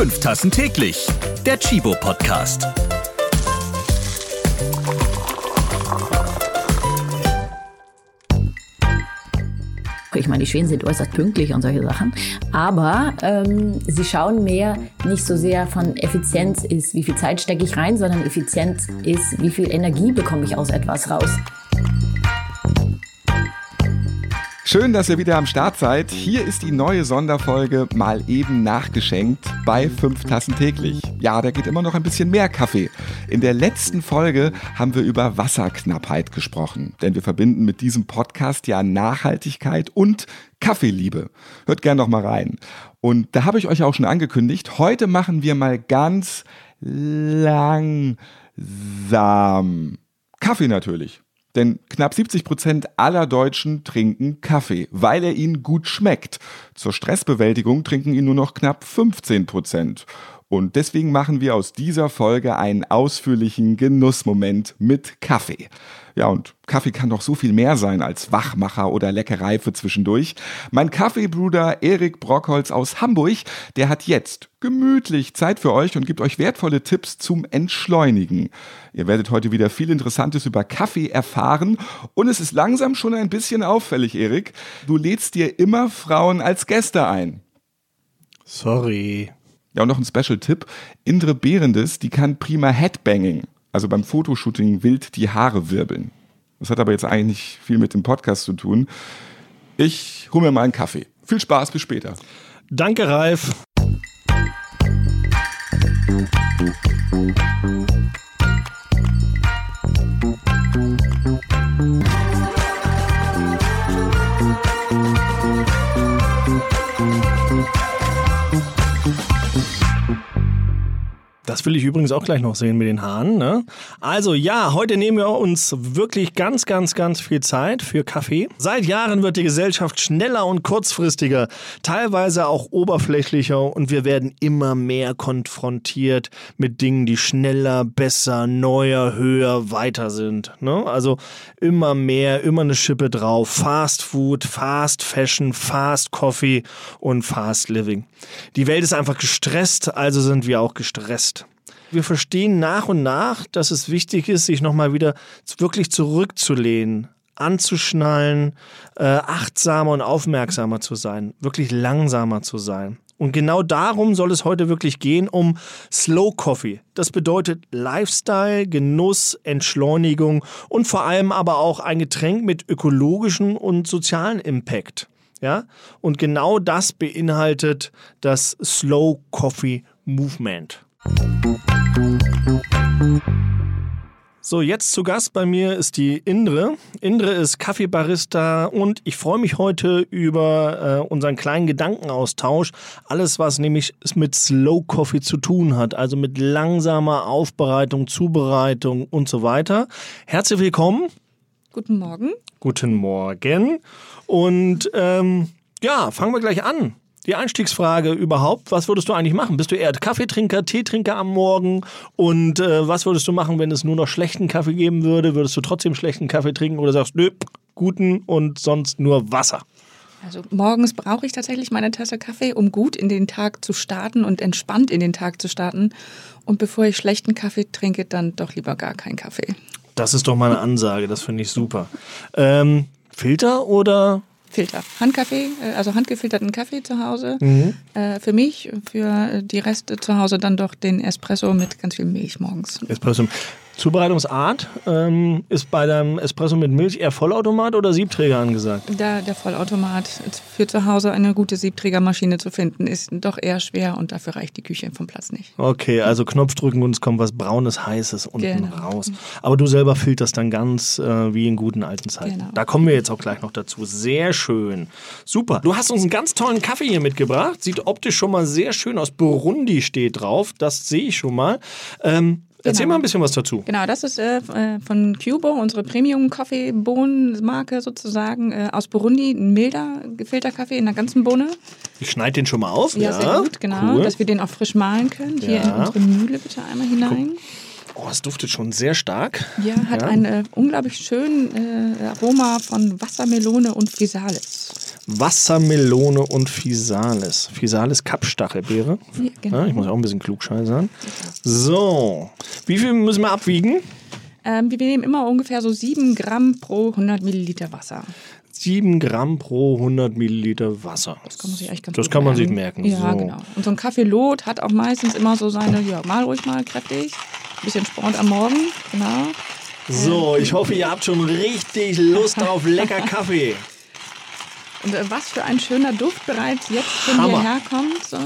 Fünf Tassen täglich. Der Chibo Podcast. Ich meine, die Schweden sind äußerst pünktlich und solche Sachen. Aber ähm, sie schauen mehr nicht so sehr von Effizienz ist, wie viel Zeit stecke ich rein, sondern Effizienz ist, wie viel Energie bekomme ich aus etwas raus. Schön, dass ihr wieder am Start seid. Hier ist die neue Sonderfolge mal eben nachgeschenkt bei 5 Tassen täglich. Ja, da geht immer noch ein bisschen mehr Kaffee. In der letzten Folge haben wir über Wasserknappheit gesprochen, denn wir verbinden mit diesem Podcast ja Nachhaltigkeit und Kaffeeliebe. Hört gern noch mal rein. Und da habe ich euch auch schon angekündigt, heute machen wir mal ganz langsam Kaffee natürlich. Denn knapp 70 Prozent aller Deutschen trinken Kaffee, weil er ihnen gut schmeckt. Zur Stressbewältigung trinken ihn nur noch knapp 15 Prozent. Und deswegen machen wir aus dieser Folge einen ausführlichen Genussmoment mit Kaffee. Ja, und Kaffee kann doch so viel mehr sein als Wachmacher oder Leckerei für zwischendurch. Mein Kaffeebruder Erik Brockholz aus Hamburg, der hat jetzt gemütlich Zeit für euch und gibt euch wertvolle Tipps zum Entschleunigen. Ihr werdet heute wieder viel Interessantes über Kaffee erfahren und es ist langsam schon ein bisschen auffällig, Erik. Du lädst dir immer Frauen als Gäste ein. Sorry. Ja, und noch ein Special-Tipp. Indre Behrendes, die kann prima Headbanging, also beim Fotoshooting wild die Haare wirbeln. Das hat aber jetzt eigentlich nicht viel mit dem Podcast zu tun. Ich hole mir mal einen Kaffee. Viel Spaß, bis später. Danke, Ralf. Das will ich übrigens auch gleich noch sehen mit den Haaren. Ne? Also ja, heute nehmen wir uns wirklich ganz, ganz, ganz viel Zeit für Kaffee. Seit Jahren wird die Gesellschaft schneller und kurzfristiger, teilweise auch oberflächlicher und wir werden immer mehr konfrontiert mit Dingen, die schneller, besser, neuer, höher, weiter sind. Ne? Also immer mehr, immer eine Schippe drauf. Fast Food, Fast Fashion, Fast Coffee und Fast Living. Die Welt ist einfach gestresst, also sind wir auch gestresst. Wir verstehen nach und nach, dass es wichtig ist, sich nochmal wieder wirklich zurückzulehnen, anzuschnallen, äh, achtsamer und aufmerksamer zu sein, wirklich langsamer zu sein. Und genau darum soll es heute wirklich gehen, um Slow Coffee. Das bedeutet Lifestyle, Genuss, Entschleunigung und vor allem aber auch ein Getränk mit ökologischem und sozialen Impact. Ja? Und genau das beinhaltet das Slow Coffee Movement. So, jetzt zu Gast bei mir ist die Indre. Indre ist Kaffeebarista und ich freue mich heute über äh, unseren kleinen Gedankenaustausch. Alles, was nämlich mit Slow Coffee zu tun hat, also mit langsamer Aufbereitung, Zubereitung und so weiter. Herzlich willkommen. Guten Morgen. Guten Morgen. Und ähm, ja, fangen wir gleich an. Die Einstiegsfrage überhaupt, was würdest du eigentlich machen? Bist du eher Kaffeetrinker, Teetrinker am Morgen? Und äh, was würdest du machen, wenn es nur noch schlechten Kaffee geben würde? Würdest du trotzdem schlechten Kaffee trinken oder sagst, nö, guten und sonst nur Wasser? Also morgens brauche ich tatsächlich meine Tasse Kaffee, um gut in den Tag zu starten und entspannt in den Tag zu starten. Und bevor ich schlechten Kaffee trinke, dann doch lieber gar keinen Kaffee. Das ist doch mal eine Ansage, das finde ich super. Ähm, Filter oder Filter. Handkaffee, äh, also handgefilterten Kaffee zu Hause. Mhm. Äh, für mich, für die Reste zu Hause dann doch den Espresso mit ganz viel Milch morgens. Espresso. Zubereitungsart ähm, ist bei deinem Espresso mit Milch eher Vollautomat oder Siebträger angesagt? Der, der Vollautomat. Für zu Hause eine gute Siebträgermaschine zu finden, ist doch eher schwer und dafür reicht die Küche vom Platz nicht. Okay, also Knopf drücken und es kommt was Braunes, Heißes unten genau. raus. Aber du selber filterst dann ganz äh, wie in guten alten Zeiten. Genau. Da kommen wir jetzt auch gleich noch dazu. Sehr schön. Super. Du hast uns einen ganz tollen Kaffee hier mitgebracht. Sieht optisch schon mal sehr schön aus. Burundi steht drauf. Das sehe ich schon mal. Ähm, Erzähl genau. mal ein bisschen was dazu. Genau, das ist äh, äh von Cubo, unsere Premium-Kaffeebohnenmarke sozusagen äh, aus Burundi. Ein milder Filterkaffee in der ganzen Bohne. Ich schneide den schon mal auf. Ja, ja. sehr gut, genau. Cool. Dass wir den auch frisch mahlen können. Hier ja. in unsere Mühle bitte einmal hinein. Oh, es duftet schon sehr stark. Ja, hat ja. ein äh, unglaublich schönes äh, Aroma von Wassermelone und Physalis. Wassermelone und Physalis. Physalis Kapstachelbeere. Ja, genau. Ich muss auch ein bisschen klugscheißern. So, wie viel müssen wir abwiegen? Ähm, wir nehmen immer ungefähr so 7 Gramm pro 100 Milliliter Wasser. 7 Gramm pro 100 Milliliter Wasser. Das kann man sich eigentlich ganz Das gut kann man sich merken. Ja, so. genau. Und so ein Kaffeelot hat auch meistens immer so seine, ja, mal ruhig mal kräftig. Bisschen Sport am Morgen, genau. So, ich hoffe, ihr habt schon richtig Lust auf lecker Kaffee. Und äh, was für ein schöner Duft bereits jetzt schon Hammer. hierher kommt. So.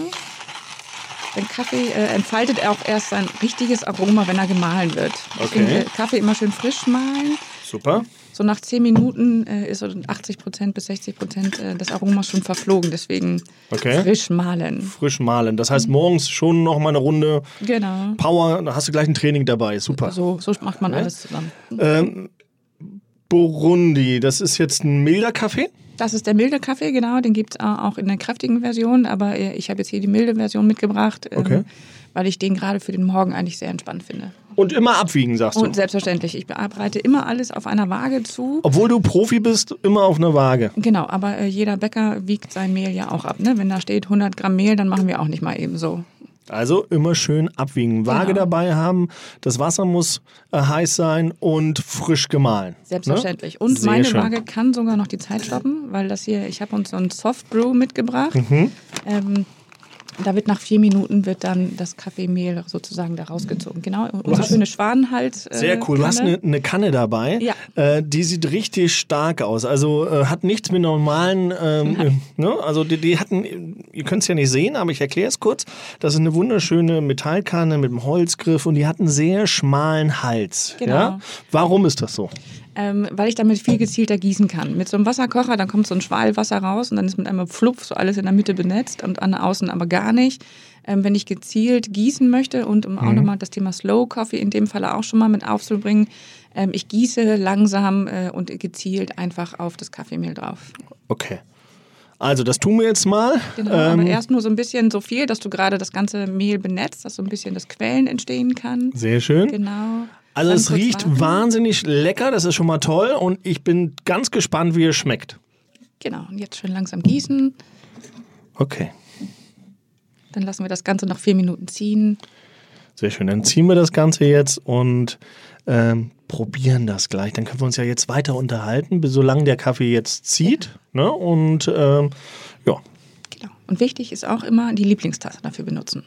Denn Kaffee äh, entfaltet er auch erst sein richtiges Aroma, wenn er gemahlen wird. Deswegen, Okay. äh, Kaffee immer schön frisch mahlen. Super. So nach 10 Minuten äh, ist so 80 Prozent bis 60 Prozent äh, des Aromas schon verflogen. Deswegen Okay. frisch mahlen. Frisch mahlen. Das heißt, morgens schon noch mal eine Runde Genau. Power, da hast du gleich ein Training dabei. Super. So, so macht man alles zusammen. Ähm, Burundi, das ist jetzt ein milder Kaffee. Das ist der milde Kaffee, genau. Den gibt es auch in der kräftigen Version. Aber äh, ich habe jetzt hier die milde Version mitgebracht, ähm, Okay. weil ich den gerade für den Morgen eigentlich sehr entspannt finde. Und immer abwiegen, sagst du. Und selbstverständlich, ich bearbeite immer alles auf einer Waage zu. Obwohl du Profi bist, immer auf einer Waage. Genau, aber äh, jeder Bäcker wiegt sein Mehl ja auch ab. Ne? Wenn da steht 100 Gramm Mehl, dann machen wir auch nicht mal eben so. Also immer schön abwiegen. Waage Genau. dabei haben, das Wasser muss äh, heiß sein und frisch gemahlen. Selbstverständlich. Ne? Und Sehr meine schön. Waage kann sogar noch die Zeit stoppen, weil das hier, ich habe uns so ein Soft Brew mitgebracht. Mhm. Ähm, da wird nach vier Minuten wird dann das Kaffeemehl sozusagen da rausgezogen. Genau, unsere schöne Schwanenhals. Äh, Sehr cool. Du hast eine, eine Kanne dabei. Ja. Äh, die sieht richtig stark aus. Also äh, hat nichts mit normalen. Ähm, äh, ne? Also die, die hatten, ihr könnt es ja nicht sehen, aber ich erkläre es kurz. Das ist eine wunderschöne Metallkanne mit einem Holzgriff und die hat einen sehr schmalen Hals. Genau. Ja? Warum ist das so? Ähm, weil ich damit viel gezielter gießen kann. Mit so einem Wasserkocher, dann kommt so ein Schwall Wasser raus und dann ist mit einem Flupf so alles in der Mitte benetzt und an außen aber gar nicht. Ähm, wenn ich gezielt gießen möchte und um auch nochmal das Thema Slow Coffee in dem Falle auch schon mal mit aufzubringen, ähm, ich gieße langsam äh, und gezielt einfach auf das Kaffeemehl drauf. Okay. Also, das tun wir jetzt mal. Genau, Ähm, aber erst nur so ein bisschen so viel, dass du gerade das ganze Mehl benetzt, dass so ein bisschen das Quellen entstehen kann. sehr schön. Genau. Also, es riecht warten. wahnsinnig lecker. Das ist schon mal toll. Und ich bin ganz gespannt, wie es schmeckt. Genau, und jetzt schön langsam gießen. Okay. Dann lassen wir das Ganze noch vier Minuten ziehen. Sehr schön. Dann ziehen wir das Ganze jetzt und ähm, probieren das gleich. Dann können wir uns ja jetzt weiter unterhalten, bis solange der Kaffee jetzt zieht. Ne? Und ähm, ja, Genau. Und wichtig ist auch immer die Lieblingstasse dafür benutzen.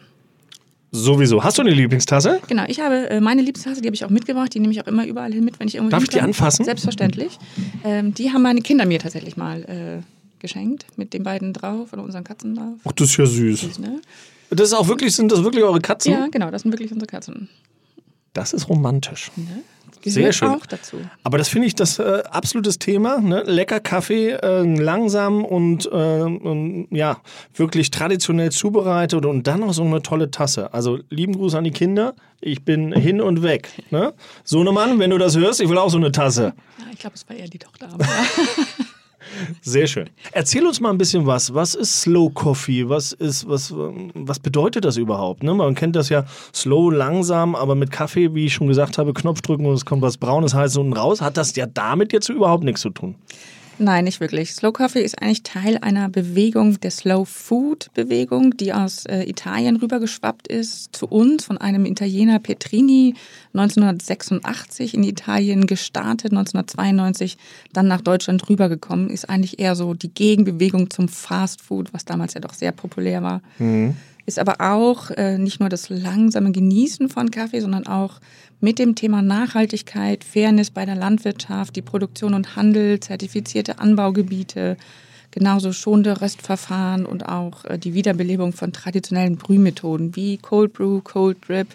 Sowieso. Hast du eine Lieblingstasse? Genau, ich habe äh, meine Lieblingstasse, die habe ich auch mitgebracht, die nehme ich auch immer überall hin mit, wenn ich irgendwo Darf ich die anfassen? Selbstverständlich. Ähm, die haben meine Kinder mir tatsächlich mal äh, geschenkt, mit den beiden drauf oder unseren Katzen drauf. Ach, das ist ja süß. Süß, ne? Das ist auch wirklich, sind das wirklich eure Katzen? Ja, genau, das sind wirklich unsere Katzen. Das ist romantisch. Ne? Sehr schön. auch dazu. Aber das finde ich das äh, absolutes Thema. Ne? Lecker Kaffee, äh, langsam und, äh, und ja, wirklich traditionell zubereitet und dann noch so eine tolle Tasse. Also lieben Gruß an die Kinder. Ich bin hin und weg. Ne? Sohnemann, wenn du das hörst, ich will auch so eine Tasse. Ja, ich glaube, es war eher die Tochter. Aber. Sehr schön. Erzähl uns mal ein bisschen was. Was ist Slow Coffee? Was ist, was, was bedeutet das überhaupt? Ne? Man kennt das ja slow, langsam, aber mit Kaffee, wie ich schon gesagt habe, Knopf drücken und es kommt was Braunes, heißes unten raus. Hat das ja damit jetzt überhaupt nichts zu tun. Nein, nicht wirklich. Slow Coffee ist eigentlich Teil einer Bewegung, der Slow Food Bewegung, die aus äh, Italien rübergeschwappt ist zu uns von einem Italiener Petrini 1986 in Italien gestartet, 1992 dann nach Deutschland rübergekommen, ist eigentlich eher so die Gegenbewegung zum Fast Food, was damals ja doch sehr populär war. Ist aber auch äh, nicht nur das langsame Genießen von Kaffee, sondern auch mit dem Thema Nachhaltigkeit, Fairness bei der Landwirtschaft, die Produktion und Handel, zertifizierte Anbaugebiete, genauso schonende Röstverfahren und auch äh, die Wiederbelebung von traditionellen Brühmethoden wie Cold Brew, Cold Drip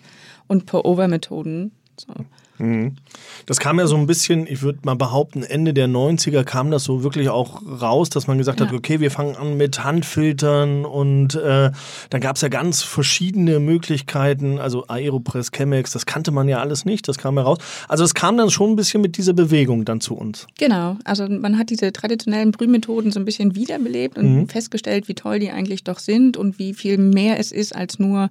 und Pour-Over-Methoden. So. Das kam ja so ein bisschen, ich würde mal behaupten, Ende der 90er kam das so wirklich auch raus, dass man gesagt hat, Ja. okay, wir fangen an mit Handfiltern und äh, dann gab es ja ganz verschiedene Möglichkeiten, also Aeropress, Chemex, das kannte man ja alles nicht, das kam ja raus. Also es kam dann schon ein bisschen mit dieser Bewegung dann zu uns. Genau, also man hat diese traditionellen Brühmethoden so ein bisschen wiederbelebt und festgestellt, wie toll die eigentlich doch sind und wie viel mehr es ist als nur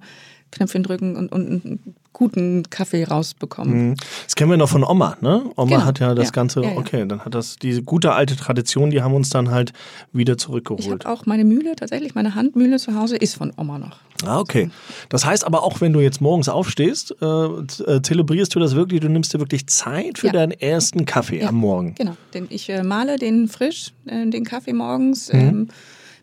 Knöpfchen drücken und, und einen guten Kaffee rausbekommen. Mhm. Das kennen wir noch von Oma, ne? Oma Genau. hat ja das Ja. Ganze, Ja, ja. okay, dann hat das, diese gute alte Tradition, die haben uns dann halt wieder Ich zurückgeholt. habe auch meine Mühle, tatsächlich meine Handmühle zu Hause, ist von Oma noch. Ah, okay. Das heißt aber auch, wenn du jetzt morgens aufstehst, äh, äh, zelebrierst du das wirklich, du nimmst dir wirklich Zeit für deinen ersten Kaffee am Morgen. Genau, den, ich äh, male den frisch, äh, den Kaffee morgens Mhm. ähm,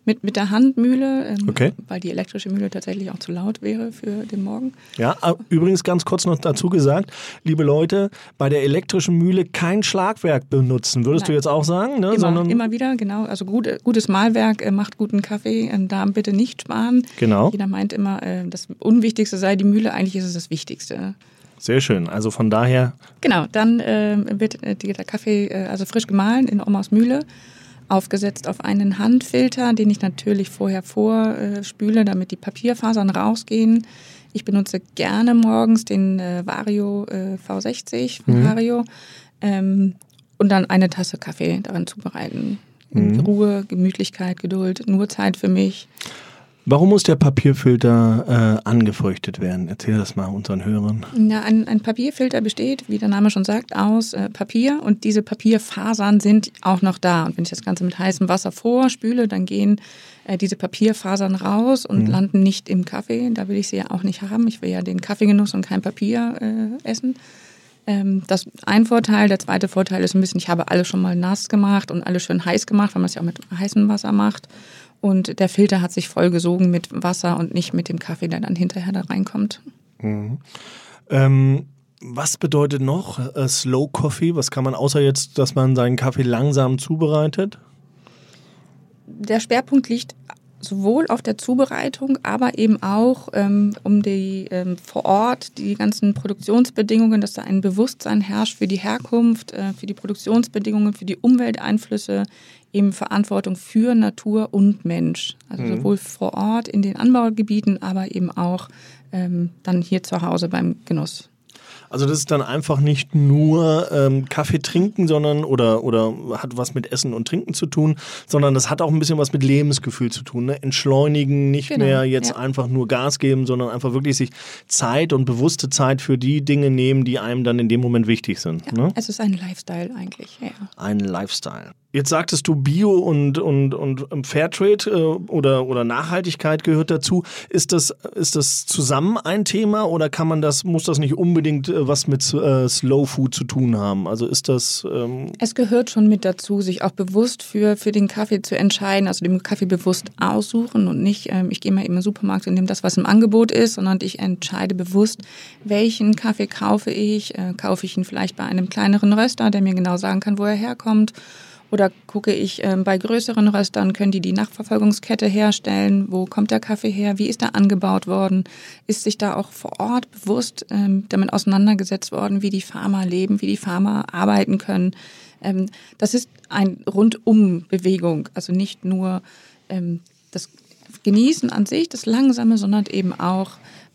mit, mit der Handmühle, ähm, Okay. weil die elektrische Mühle tatsächlich auch zu laut wäre für den Morgen. Ja, äh, übrigens ganz kurz noch dazu gesagt, liebe Leute, bei der elektrischen Mühle kein Schlagwerk benutzen, würdest du Nein. jetzt auch sagen? Ne? Immer, Sondern, immer wieder, genau. Also gut, gutes Malwerk äh, macht guten Kaffee. Ähm, da bitte nicht sparen. Genau. Jeder meint immer, äh, das Unwichtigste sei die Mühle. Eigentlich ist es das Wichtigste. Sehr schön. Also von daher, Genau, dann äh, wird äh, der Kaffee äh, also frisch gemahlen in Omas Mühle, aufgesetzt auf einen Handfilter, den ich natürlich vorher vorspüle, damit die Papierfasern rausgehen. Ich benutze gerne morgens den äh, Vario äh, V60 von Vario ähm, und dann eine Tasse Kaffee daran zubereiten. In Ruhe, Gemütlichkeit, Geduld, nur Zeit für mich. Warum muss der Papierfilter äh, angefeuchtet werden? Erzähl das mal unseren Hörern. Ja, ein, ein Papierfilter besteht, wie der Name schon sagt, aus äh, Papier und diese Papierfasern sind auch noch da. Und wenn ich das Ganze mit heißem Wasser vorspüle, dann gehen äh, diese Papierfasern raus und landen nicht im Kaffee. Da will ich sie ja auch nicht haben. Ich will ja den Kaffeegenuss und kein Papier äh, essen. Ähm, das ist ein Vorteil. Der zweite Vorteil ist ein bisschen, ich habe alles schon mal nass gemacht und alles schön heiß gemacht, weil man es ja auch mit heißem Wasser macht. Und der Filter hat sich vollgesogen mit Wasser und nicht mit dem Kaffee, der dann hinterher da reinkommt. Ähm, was bedeutet noch äh, Slow Coffee? Was kann man außer jetzt, dass man seinen Kaffee langsam zubereitet? der Schwerpunkt liegt sowohl auf der Zubereitung, aber eben auch ähm, um die ähm, vor Ort die ganzen Produktionsbedingungen, dass da ein Bewusstsein herrscht für die Herkunft, äh, für die Produktionsbedingungen, für die Umwelteinflüsse, eben Verantwortung für Natur und Mensch. Also sowohl vor Ort in den Anbaugebieten, aber eben auch ähm, dann hier zu Hause beim Genuss. Also das ist dann einfach nicht nur ähm, Kaffee trinken, sondern oder oder hat was mit Essen und Trinken zu tun, sondern das hat auch ein bisschen was mit Lebensgefühl zu tun. Ne? Entschleunigen, nicht Genau, mehr jetzt ja. einfach nur Gas geben, sondern einfach wirklich sich Zeit und bewusste Zeit für die Dinge nehmen, die einem dann in dem Moment wichtig sind. Ja, Ne? Es ist ein Lifestyle eigentlich. Ja. Ein Lifestyle. Jetzt sagtest du Bio und, und, und Fairtrade äh, oder, oder Nachhaltigkeit gehört dazu. Ist das, ist das zusammen ein Thema oder kann man das, muss das nicht unbedingt äh, was mit äh, Slow Food zu tun haben? Also ist das, ähm, Es gehört schon mit dazu, sich auch bewusst für, für den Kaffee zu entscheiden, also den Kaffee bewusst aussuchen und nicht, ähm, ich gehe mal eben im Supermarkt und nehme das, was im Angebot ist, sondern ich entscheide bewusst, welchen Kaffee kaufe ich. Äh, kaufe ich ihn vielleicht bei einem kleineren Röster, der mir genau sagen kann, wo er herkommt. Oder gucke ich ähm, bei größeren Röstern, können die die Nachverfolgungskette herstellen? Wo kommt der Kaffee her? Wie ist er angebaut worden? Ist sich da auch vor Ort bewusst ähm, damit auseinandergesetzt worden, wie die Farmer leben, wie die Farmer arbeiten können? Ähm, das ist ein Rundum-Bewegung, also nicht nur ähm, das Genießen an sich, das Langsame, sondern eben auch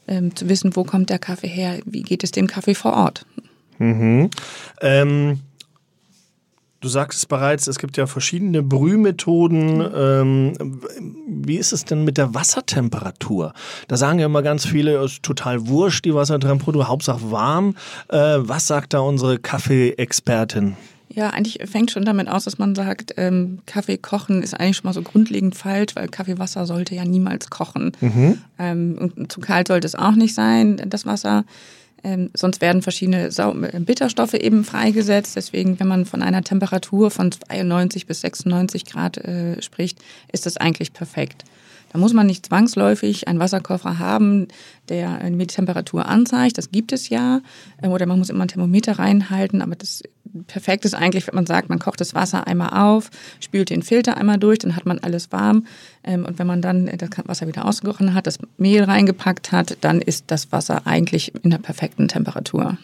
ähm, zu wissen, wo kommt der Kaffee her? Wie geht es dem Kaffee vor Ort? mhm. Du sagst es bereits, es gibt ja verschiedene Brühmethoden. Ähm, wie ist es denn mit der Wassertemperatur? Da sagen ja immer ganz viele, es ist total wurscht, die Wassertemperatur, Hauptsache warm. Äh, was sagt da unsere Kaffeeexpertin? Ja, eigentlich fängt schon damit aus, dass man sagt, ähm, Kaffee kochen ist eigentlich schon mal so grundlegend falsch, weil Kaffeewasser sollte ja niemals kochen. Ähm, und zu kalt sollte es auch nicht sein, das Wasser. Ähm, sonst werden verschiedene Sau äh, Bitterstoffe eben freigesetzt. Deswegen, wenn man von einer Temperatur von 92 bis 96 Grad äh, spricht, ist das eigentlich perfekt. Da muss man nicht zwangsläufig einen Wasserkocher haben, der äh, die Temperatur anzeigt. Das gibt es ja. Ähm, Oder man muss immer ein Thermometer reinhalten. Aber das perfekt ist eigentlich, wenn man sagt, man kocht das Wasser einmal auf, spült den Filter einmal durch, dann hat man alles warm. Ähm, Und wenn man dann das Wasser wieder ausgekochen hat, das Mehl reingepackt hat, dann ist das Wasser eigentlich in der perfekten Temperatur.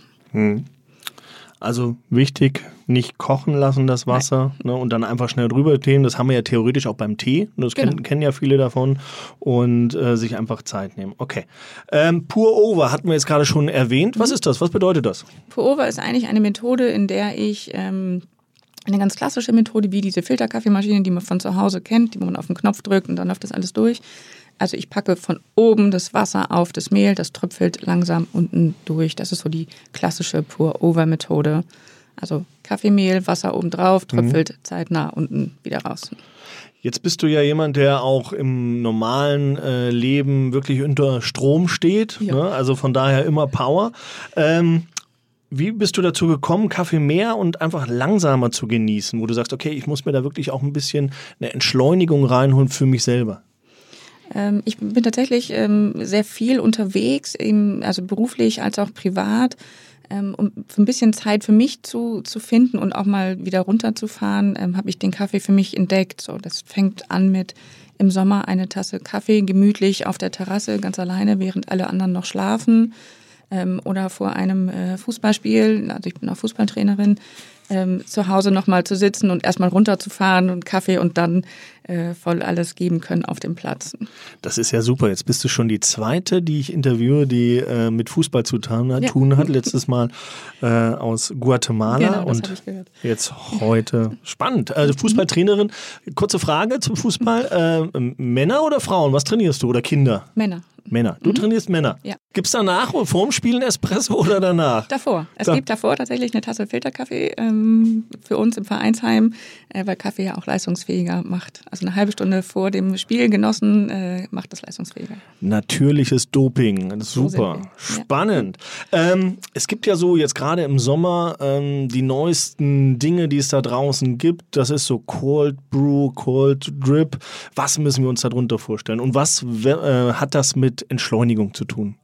Also wichtig, nicht kochen lassen das Wasser ne, und dann einfach schnell drüber gehen. Das haben wir ja theoretisch auch beim Tee. Das Genau. kennen, kennen ja viele davon. Und äh, sich einfach Zeit nehmen. Okay. Ähm, Pour Over hatten wir jetzt gerade schon erwähnt. Was ist das? Was bedeutet das? Pour-Over ist eigentlich eine Methode, in der ich ähm, eine ganz klassische Methode, wie diese Filterkaffeemaschine, die man von zu Hause kennt, die man auf den Knopf drückt und dann läuft das alles durch. Also ich packe von oben das Wasser auf das Mehl, das tröpfelt langsam unten durch. Das ist so die klassische Pour-Over-Methode. Also Kaffeemehl, Wasser oben drauf, tröpfelt zeitnah unten wieder raus. Jetzt bist du ja jemand, der auch im normalen äh, Leben wirklich unter Strom steht. Ja. Ne? Also von daher immer Power. Ähm, wie bist du dazu gekommen, Kaffee mehr und einfach langsamer zu genießen, wo du sagst, okay, ich muss mir da wirklich auch ein bisschen eine Entschleunigung reinholen für mich selber? Ähm, ich bin tatsächlich ähm, sehr viel unterwegs, also beruflich als auch privat, ähm, um ein bisschen Zeit für mich zu, zu finden und auch mal wieder runterzufahren, habe ich den Kaffee für mich entdeckt. So, das fängt an mit im Sommer eine Tasse Kaffee gemütlich auf der Terrasse, ganz alleine, während alle anderen noch schlafen. Oder vor einem äh, Fußballspiel, also ich bin auch Fußballtrainerin, zu Hause nochmal zu sitzen und erstmal runterzufahren und Kaffee und dann äh, voll alles geben können auf dem Platz. Das ist ja super. Jetzt bist du schon die zweite, die ich interviewe, die äh, mit Fußball zu tun hat. Ja. Tun hat. Letztes Mal äh, aus Guatemala Genau, und jetzt heute spannend. Also Fußballtrainerin. Kurze Frage zum Fußball: äh, Männer oder Frauen? Was trainierst du oder Kinder? Männer. Männer. Du trainierst Männer. Ja. Gibt es danach vorm Spielen Espresso oder danach? Davor. Es Da- gibt davor tatsächlich eine Tasse Filterkaffee ähm, für uns im Vereinsheim, äh, weil Kaffee ja auch leistungsfähiger macht. Also eine halbe Stunde vor dem Spiel genossen äh, macht das leistungsfähiger. Natürliches Doping. So super. wir. Ja. Spannend. Ähm, es gibt ja so jetzt gerade im Sommer ähm, die neuesten Dinge, die es da draußen gibt. Das ist so Cold Brew, Cold Drip. Was müssen wir uns darunter vorstellen? Und was äh, hat das mit Entschleunigung zu tun?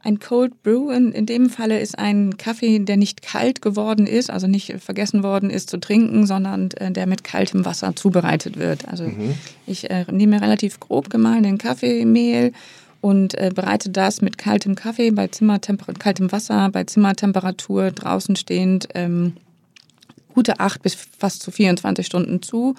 Ein Cold Brew in, in dem Falle ist ein Kaffee, der nicht kalt geworden ist, also nicht vergessen worden ist zu trinken, sondern äh, der mit kaltem Wasser zubereitet wird. Also ich äh, nehme relativ grob gemahlenen Kaffeemehl und äh, bereite das mit kaltem Kaffee bei Zimmertemper kaltem Wasser bei Zimmertemperatur draußen stehend ähm, gute acht bis fast zu 24 Stunden zu.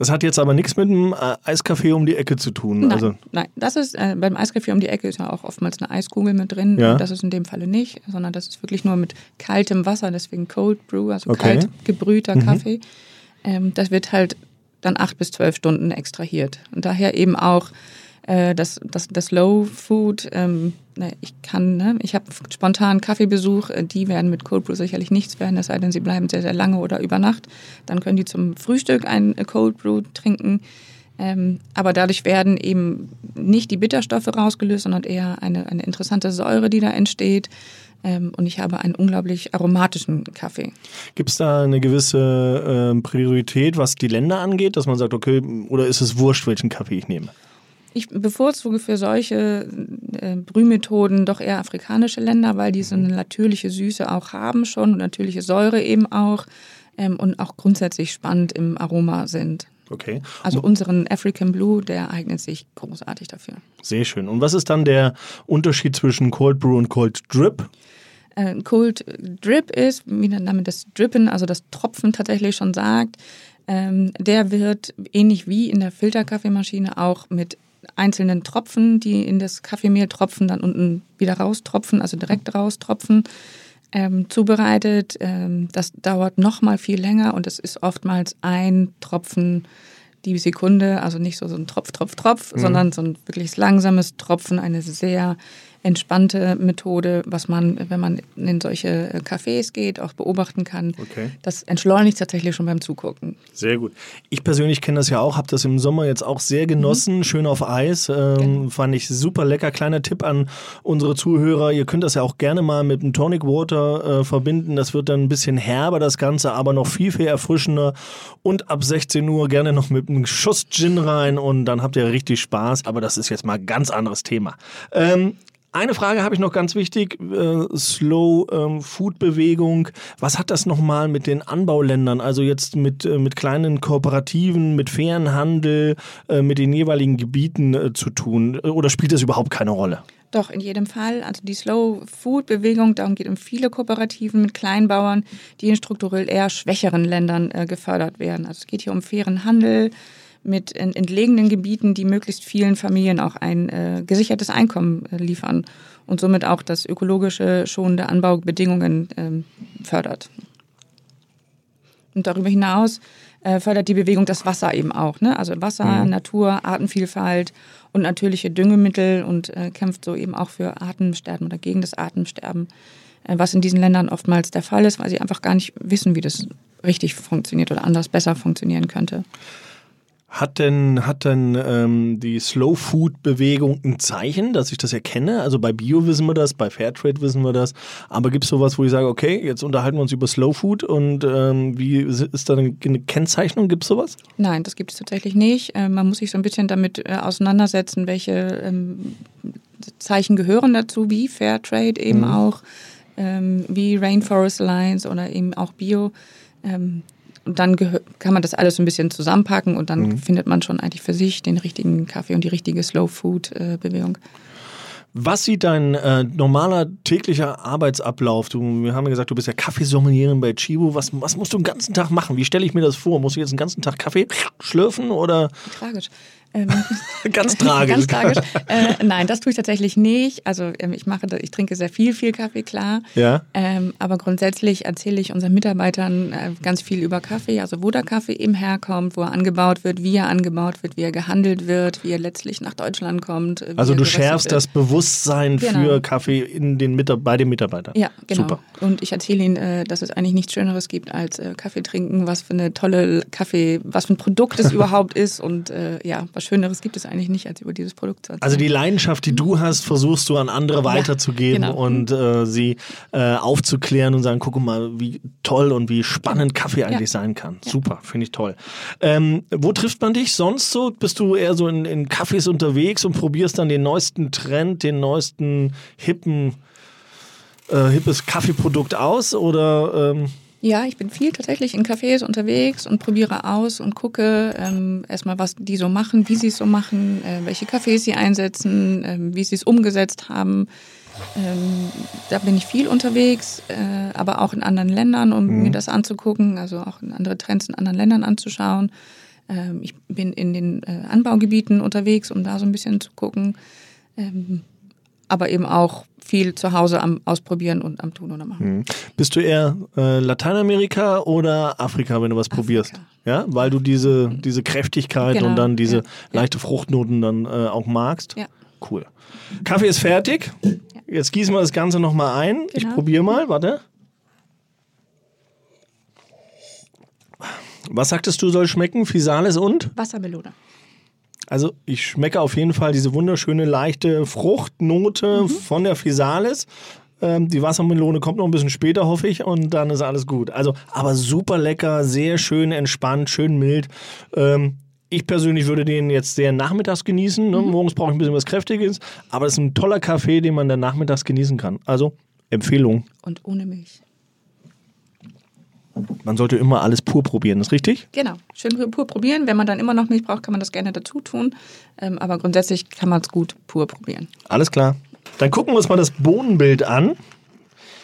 Das hat jetzt aber nichts mit dem äh, Eiskaffee um die Ecke zu tun. Nein, Also nein, das ist äh, beim Eiskaffee um die Ecke ist ja auch oftmals eine Eiskugel mit drin. Ja. Das ist in dem Falle nicht, sondern das ist wirklich nur mit kaltem Wasser, deswegen Cold Brew, also Okay. kalt gebrühter Kaffee. Ähm, das wird halt dann acht bis zwölf Stunden extrahiert. Und daher eben auch äh, das, das, das Low Food. Ähm, ne, ich kann, ne, ich habe spontan Kaffeebesuch, äh, die werden mit Cold Brew sicherlich nichts werden, es sei denn, sie bleiben sehr, sehr lange oder über Nacht. Dann können die zum Frühstück ein äh, Cold Brew trinken. Ähm, aber dadurch werden eben nicht die Bitterstoffe rausgelöst, sondern eher eine, eine interessante Säure, die da entsteht. Ähm, und ich habe einen unglaublich aromatischen Kaffee. gibt es da eine gewisse äh, Priorität, was die Länder angeht, dass man sagt, okay, oder ist es wurscht, welchen Kaffee ich nehme? Ich bevorzuge für solche äh, Brühmethoden doch eher afrikanische Länder, weil die so eine natürliche Süße auch haben schon und natürliche Säure eben auch ähm, und auch grundsätzlich spannend im Aroma sind. Okay. Also unseren African Blue, der eignet sich großartig dafür. Sehr schön. Und was ist dann der Unterschied zwischen Cold Brew und Cold Drip? Äh, Cold Drip ist, wie der Name des Drippen, also das Tropfen tatsächlich schon sagt, ähm, der wird ähnlich wie in der Filterkaffeemaschine auch mit einzelnen Tropfen, die in das Kaffeemehl tropfen, dann unten wieder raustropfen, also direkt raustropfen, ähm, zubereitet. Ähm, das dauert noch mal viel länger und es ist oftmals ein Tropfen die Sekunde, also nicht so, so ein Tropf, Tropf, Tropf, sondern so ein wirklich langsames Tropfen, eine sehr entspannte Methode, was man, wenn man in solche äh, Cafés geht, auch beobachten kann. Okay. Das entschleunigt tatsächlich schon beim Zugucken. Sehr gut. Ich persönlich kenne das ja auch, habe das im Sommer jetzt auch sehr genossen, schön auf Eis. Ähm, Fand ich super lecker. Kleiner Tipp an unsere Zuhörer, ihr könnt das ja auch gerne mal mit einem Tonic Water äh, verbinden. Das wird dann ein bisschen herber, das Ganze, aber noch viel, viel erfrischender. Und ab 16 Uhr gerne noch mit einem Schuss Gin rein und dann habt ihr richtig Spaß. Aber das ist jetzt mal ein ganz anderes Thema. Ähm, eine Frage habe ich noch ganz wichtig. Äh, Slow ähm, Food Bewegung. Was hat das nochmal mit den Anbauländern, also jetzt mit, äh, mit kleinen Kooperativen, mit fairen Handel, äh, mit den jeweiligen Gebieten äh, zu tun? Äh, Oder spielt das überhaupt keine Rolle? Doch, in jedem Fall. Also die Slow Food Bewegung, darum geht es um viele Kooperativen mit Kleinbauern, die in strukturell eher schwächeren Ländern äh, gefördert werden. Also es geht hier um fairen Handel mit in, entlegenen Gebieten, die möglichst vielen Familien auch ein äh, gesichertes Einkommen äh, liefern und somit auch das ökologische, schonende Anbaubedingungen ähm, fördert. Und darüber hinaus äh, fördert die Bewegung das Wasser eben auch. Ne? Also Wasser, Mhm. Natur, Artenvielfalt und natürliche Düngemittel und äh, kämpft so eben auch für Artensterben oder gegen das Artensterben, äh, was in diesen Ländern oftmals der Fall ist, weil sie einfach gar nicht wissen, wie das richtig funktioniert oder anders besser funktionieren könnte. Hat denn, hat denn ähm, die Slow Food Bewegung ein Zeichen, dass ich das erkenne? Also bei Bio wissen wir das, bei Fairtrade wissen wir das. Aber gibt es sowas, wo ich sage, okay, jetzt unterhalten wir uns über Slow Food und ähm, wie ist da eine eine Kennzeichnung? Gibt es sowas? Nein, das gibt es tatsächlich nicht. Äh, Man muss sich so ein bisschen damit äh, auseinandersetzen, welche ähm, Zeichen gehören dazu, wie Fairtrade eben auch, ähm, wie Rainforest Alliance oder eben auch Bio. Und dann kann man das alles ein bisschen zusammenpacken und dann findet man schon eigentlich für sich den richtigen Kaffee und die richtige Slow Food äh, Bewegung. Was sieht dein äh, normaler täglicher Arbeitsablauf? Du, wir haben ja gesagt, du bist ja Kaffeesommelierin bei Chibo. Was, was musst du den ganzen Tag machen? Wie stelle ich mir das vor? Musst du jetzt den ganzen Tag Kaffee schlürfen oder Tragisch. Ähm, ganz tragisch? Ganz tragisch. Äh, nein, das tue ich tatsächlich nicht. Also ähm, ich mache, ich trinke sehr viel, viel Kaffee, klar. Ja. Ähm, aber grundsätzlich erzähle ich unseren Mitarbeitern äh, ganz viel über Kaffee, also wo der Kaffee eben herkommt, wo er angebaut wird, wie er angebaut wird, wie er gehandelt wird, wie er letztlich nach Deutschland kommt. äh, Also du schärfst wird. das Bewusstsein Genau. für Kaffee in den bei den Mitarbeitern. Ja, genau. Super. Und ich erzähle ihnen, äh, dass es eigentlich nichts Schöneres gibt als äh, Kaffee trinken, was für eine tolle Kaffee, was für ein Produkt es überhaupt ist und äh, ja, was Schöneres gibt es eigentlich nicht, als über dieses Produkt zu erzählen. Also die Leidenschaft, die du hast, versuchst du an andere weiterzugeben genau. und äh, sie äh, aufzuklären und sagen, guck mal, wie toll und wie spannend Kaffee eigentlich sein kann. Super, finde ich toll. Ähm, wo trifft man dich sonst so? Bist du eher so in, in Cafés unterwegs und probierst dann den neuesten Trend, den neuesten hippen, äh, hippes Kaffeeprodukt aus oder ähm, Ja, ich bin viel tatsächlich in Cafés unterwegs und probiere aus und gucke ähm, erstmal, was die so machen, wie sie es so machen, äh, welche Cafés sie einsetzen, ähm, wie sie es umgesetzt haben. Ähm, da bin ich viel unterwegs, äh, aber auch in anderen Ländern, um mir das anzugucken, also auch in andere Trends in anderen Ländern anzuschauen. Ähm, ich bin in den äh, Anbaugebieten unterwegs, um da so ein bisschen zu gucken. Ähm, aber eben auch viel zu Hause am Ausprobieren und am Tun oder Machen. Bist du eher äh, Lateinamerika oder Afrika, wenn du was probierst? Ja, weil du diese, diese Kräftigkeit Genau, und dann diese ja. leichte Fruchtnoten dann äh, auch magst? Ja. Cool. Kaffee ist fertig. Jetzt gießen wir das Ganze nochmal ein. Ich Genau. probiere mal, warte. Was sagtest du, soll schmecken? Fisales und? Wassermelone. Also ich schmecke auf jeden Fall diese wunderschöne leichte Fruchtnote von der Physalis. Ähm, die Wassermelone kommt noch ein bisschen später, hoffe ich, und dann ist alles gut. Also, aber super lecker, sehr schön entspannt, schön mild. Ähm, ich persönlich würde den jetzt sehr nachmittags genießen. Ne? Morgens brauche ich ein bisschen was Kräftiges, aber es ist ein toller Kaffee, den man dann nachmittags genießen kann. Also Empfehlung. Und ohne Milch. Man sollte immer alles pur probieren, ist richtig? Genau. Schön pur, probieren. Wenn man dann immer noch Milch braucht, kann man das gerne dazu tun. Ähm, aber grundsätzlich kann man es gut pur probieren. Alles klar. Dann gucken wir uns mal das Bohnenbild an.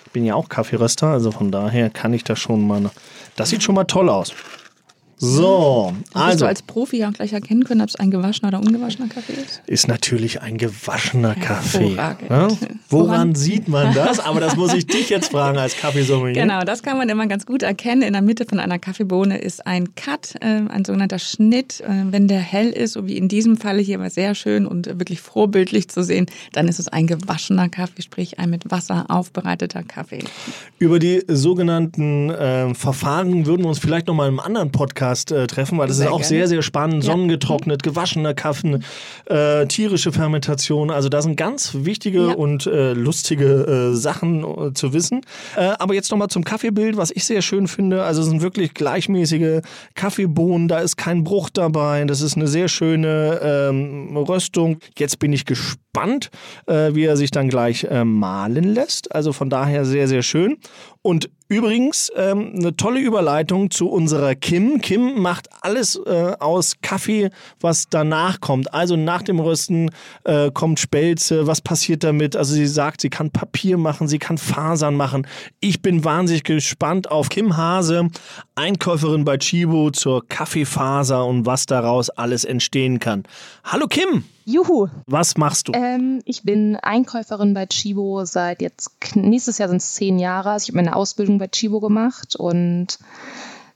Ich bin ja auch Kaffeeröster, also von daher kann ich das schon mal. Das sieht schon mal toll aus. So, also du als Profi ja auch gleich erkennen können, ob es ein gewaschener oder ungewaschener Kaffee ist. ist natürlich ein gewaschener Kaffee. Hervorragend. Ne? Woran Woran? sieht man das? Aber das muss ich dich jetzt fragen als Kaffeesommelier. Genau, das kann man immer ganz gut erkennen. In der Mitte von einer Kaffeebohne ist ein Cut, äh, ein sogenannter Schnitt. Äh, wenn der hell ist, so wie in diesem Falle hier war sehr schön und äh, wirklich vorbildlich zu sehen, dann ist es ein gewaschener Kaffee, sprich ein mit Wasser aufbereiteter Kaffee. Über die sogenannten äh, Verfahren würden wir uns vielleicht noch mal im anderen Podcast äh, treffen, weil das Sehr ist auch gerne. sehr, sehr spannend. Ja. Sonnengetrocknet, gewaschener Kaffee, äh, tierische Fermentation. Also da sind ganz wichtige Ja. und äh, lustige äh, Sachen äh, zu wissen. Äh, aber jetzt noch mal zum Kaffeebild, was ich sehr schön finde. Also es sind wirklich gleichmäßige Kaffeebohnen. Da ist kein Bruch dabei. Das ist eine sehr schöne ähm, Röstung. Jetzt bin ich gespannt, wie er sich dann gleich mahlen lässt. Also von daher sehr, sehr schön. Und übrigens ähm, eine tolle Überleitung zu unserer Kim. Kim macht alles äh, aus Kaffee, was danach kommt. Also nach dem Rösten äh, kommt Spelze. Was passiert damit? Also sie sagt, sie kann Papier machen, sie kann Fasern machen. Ich bin wahnsinnig gespannt auf Kim Hase, Einkäuferin bei Chibo zur Kaffeefaser und was daraus alles entstehen kann. Hallo Kim, Juhu, was machst du? ähm, ich bin Einkäuferin bei Chibo seit jetzt, nächstes Jahr sind es zehn Jahre. Also ich habe meine Ausbildung bei Chibo gemacht und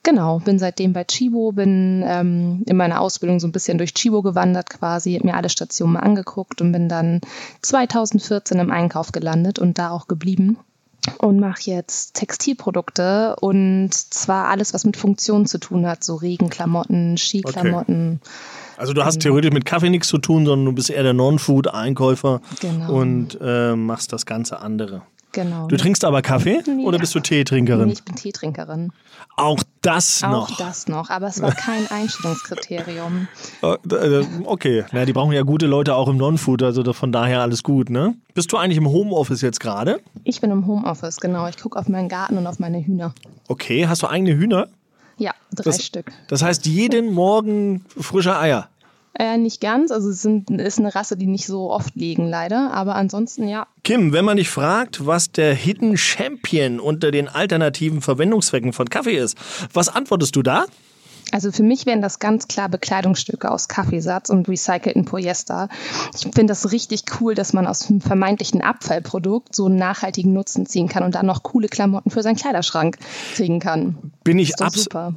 Genau, bin seitdem bei Chibo, bin ähm, in meiner Ausbildung so ein bisschen durch Chibo gewandert quasi, hab mir alle Stationen mal angeguckt und bin dann 2014 im Einkauf gelandet und da auch geblieben und mache jetzt Textilprodukte und zwar alles, was mit Funktion zu tun hat, so Regenklamotten, Skiklamotten. Okay. Also du hast genau. theoretisch mit Kaffee nichts zu tun, sondern du bist eher der Non-Food-Einkäufer genau. und äh, machst das ganze andere. Genau. Du trinkst aber Kaffee nee, oder bist du Teetrinkerin? Nee, ich bin Teetrinkerin. Auch das noch? Auch das noch, aber es war kein Einstellungskriterium. Äh, äh, okay, Na, die brauchen ja gute Leute auch im Non-Food, also von daher alles gut, ne? Bist du eigentlich im Homeoffice jetzt gerade? Ich bin im Homeoffice, genau. Ich gucke auf meinen Garten und auf meine Hühner. Okay, hast du eigene Hühner? Ja, drei das, Stück. Das heißt, jeden Morgen frische Eier? Äh, nicht ganz. Also es sind, ist eine Rasse, die nicht so oft legen, leider. Aber ansonsten ja. Kim, wenn man dich fragt, was der Hidden Champion unter den alternativen Verwendungszwecken von Kaffee ist, was antwortest du da? Also für mich wären das ganz klar Bekleidungsstücke aus Kaffeesatz und recycelten Polyester. Ich finde das richtig cool, dass man aus einem vermeintlichen Abfallprodukt so einen nachhaltigen Nutzen ziehen kann und dann noch coole Klamotten für seinen Kleiderschrank kriegen kann. Bin ich,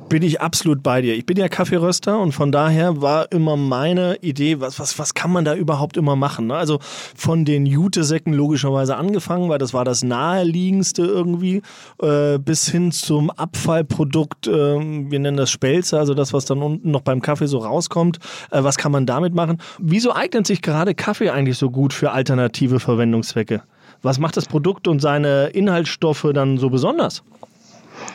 bin ich absolut bei dir. Ich bin ja Kaffeeröster und von daher war immer meine Idee, was, was, was kann man da überhaupt immer machen? Ne? Also von den Jutesäcken logischerweise angefangen, weil das war das naheliegendste irgendwie, äh, bis hin zum Abfallprodukt, äh, wir nennen das Spelze, also das, was dann unten noch beim Kaffee so rauskommt. Äh, was kann man damit machen? Wieso eignet sich gerade Kaffee eigentlich so gut für alternative Verwendungszwecke? Was macht das Produkt und seine Inhaltsstoffe dann so besonders?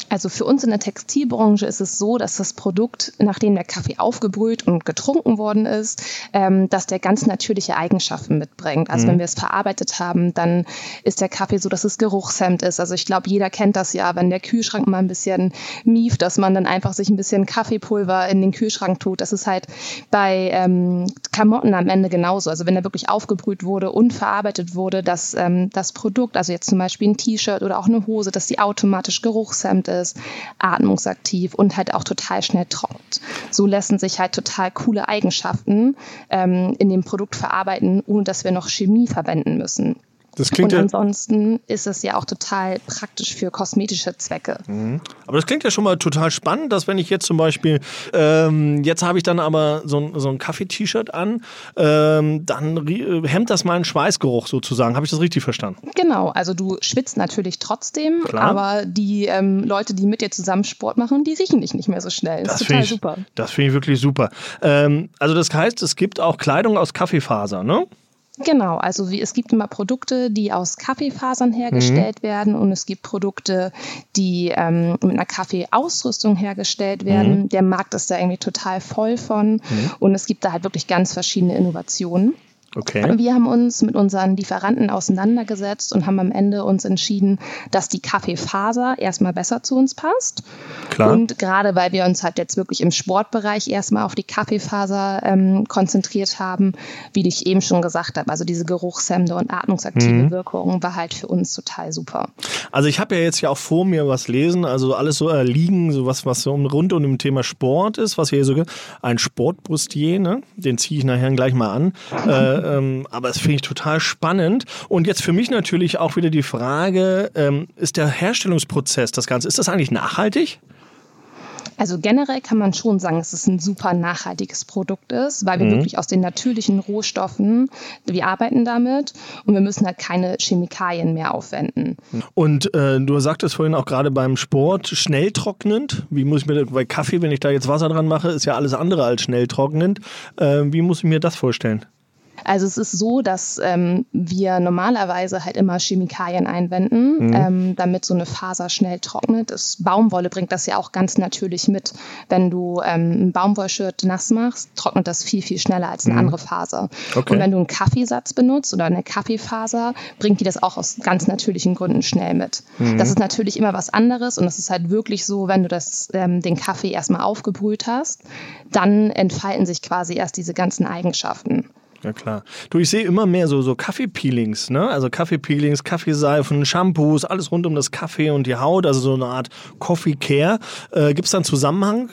Also für uns in der Textilbranche ist es so, dass das Produkt, nachdem der Kaffee aufgebrüht und getrunken worden ist, ähm, dass der ganz natürliche Eigenschaften mitbringt. Also mhm. wenn wir es verarbeitet haben, dann ist der Kaffee so, dass es geruchshemd ist. Also ich glaube, jeder kennt das ja, wenn der Kühlschrank mal ein bisschen mieft, dass man dann einfach sich ein bisschen Kaffeepulver in den Kühlschrank tut. Das ist halt bei ähm, Klamotten am Ende genauso. Also wenn er wirklich aufgebrüht wurde und verarbeitet wurde, dass ähm, das Produkt, also jetzt zum Beispiel ein T-Shirt oder auch eine Hose, dass die automatisch geruchshemd ist, atmungsaktiv und halt auch total schnell trocknet. So lassen sich halt total coole Eigenschaften ähm, in dem Produkt verarbeiten, ohne dass wir noch Chemie verwenden müssen. Das klingt und ansonsten ist es ja auch total praktisch für kosmetische Zwecke. Mhm. Aber das klingt ja schon mal total spannend, dass wenn ich jetzt zum Beispiel, ähm, jetzt habe ich dann aber so, so ein Kaffee-T-Shirt an, ähm, dann hemmt das meinen Schweißgeruch sozusagen. Habe ich das richtig verstanden? Genau, also du schwitzt natürlich trotzdem, Klar. aber die ähm, Leute, die mit dir zusammen Sport machen, die riechen dich nicht mehr so schnell. Das, das ist total ich, super. Das finde ich wirklich super. Ähm, also das heißt, es gibt auch Kleidung aus Kaffeefaser, ne? Genau, also wie, es gibt immer Produkte, die aus Kaffeefasern hergestellt mhm. werden und es gibt Produkte, die ähm, mit einer Kaffeeausrüstung hergestellt werden. Mhm. Der Markt ist da irgendwie total voll von mhm. und es gibt da halt wirklich ganz verschiedene Innovationen. Okay. Wir haben uns mit unseren Lieferanten auseinandergesetzt und haben am Ende uns entschieden, dass die Kaffeefaser erstmal besser zu uns passt. Klar. Und gerade weil wir uns halt jetzt wirklich im Sportbereich erstmal auf die Kaffeefaser ähm, konzentriert haben, wie ich eben schon gesagt habe, also diese geruchshemmende und atmungsaktive mhm. Wirkung war halt für uns total super. Also ich habe ja jetzt ja auch vor mir was lesen, also alles so erliegen, so was, was so rund um dem Thema Sport ist, was hier so ein Sportbustier, ne? den ziehe ich nachher gleich mal an. Äh, ähm, aber das finde ich total spannend. Und jetzt für mich natürlich auch wieder die Frage, ähm, ist der Herstellungsprozess, das Ganze, ist das eigentlich nachhaltig? Also generell kann man schon sagen, dass es ein super nachhaltiges Produkt ist, weil wir mhm. wirklich aus den natürlichen Rohstoffen, wir arbeiten damit und wir müssen halt keine Chemikalien mehr aufwenden. Und äh, du sagtest vorhin auch gerade beim Sport schnell trocknend. Wie muss ich mir das, bei Kaffee, wenn ich da jetzt Wasser dran mache, ist ja alles andere als schnell trocknend. Äh, wie muss ich mir das vorstellen? Also es ist so, dass ähm, wir normalerweise halt immer Chemikalien einwenden, mhm. ähm, damit so eine Faser schnell trocknet. Das Baumwolle bringt das ja auch ganz natürlich mit. Wenn du ähm, ein Baumwollshirt nass machst, trocknet das viel, viel schneller als eine mhm. andere Faser. Okay. Und wenn du einen Kaffeesatz benutzt oder eine Kaffeefaser, bringt die das auch aus ganz natürlichen Gründen schnell mit. Mhm. Das ist natürlich immer was anderes und es ist halt wirklich so, wenn du das, ähm, den Kaffee erstmal aufgebrüht hast, dann entfalten sich quasi erst diese ganzen Eigenschaften. Ja klar. Du, ich sehe immer mehr so, so Kaffeepeelings, ne? Also Kaffeepeelings, Kaffeeseifen, Shampoos, alles rund um das Kaffee und die Haut, also so eine Art Coffee Care. Äh, Gibt es da einen Zusammenhang?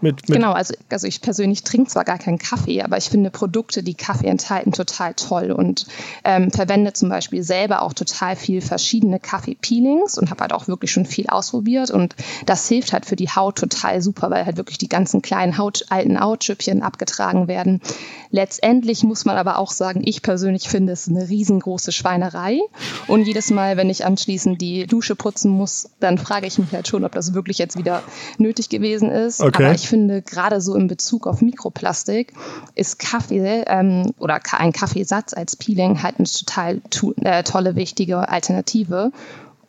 Mit, mit Genau, also, also ich persönlich trinke zwar gar keinen Kaffee, aber ich finde Produkte, die Kaffee enthalten, total toll und ähm, verwende zum Beispiel selber auch total viel verschiedene Kaffee-Peelings und habe halt auch wirklich schon viel ausprobiert und das hilft halt für die Haut total super, weil halt wirklich die ganzen kleinen Haut, alten Hautschüppchen abgetragen werden. Letztendlich muss man aber auch sagen, ich persönlich finde es eine riesengroße Schweinerei und jedes Mal, wenn ich anschließend die Dusche putzen muss, dann frage ich mich halt schon, ob das wirklich jetzt wieder nötig gewesen ist. Okay. Ich finde, gerade so in Bezug auf Mikroplastik ist Kaffee ähm, oder ein Kaffeesatz als Peeling halt eine total tu äh, tolle, wichtige Alternative.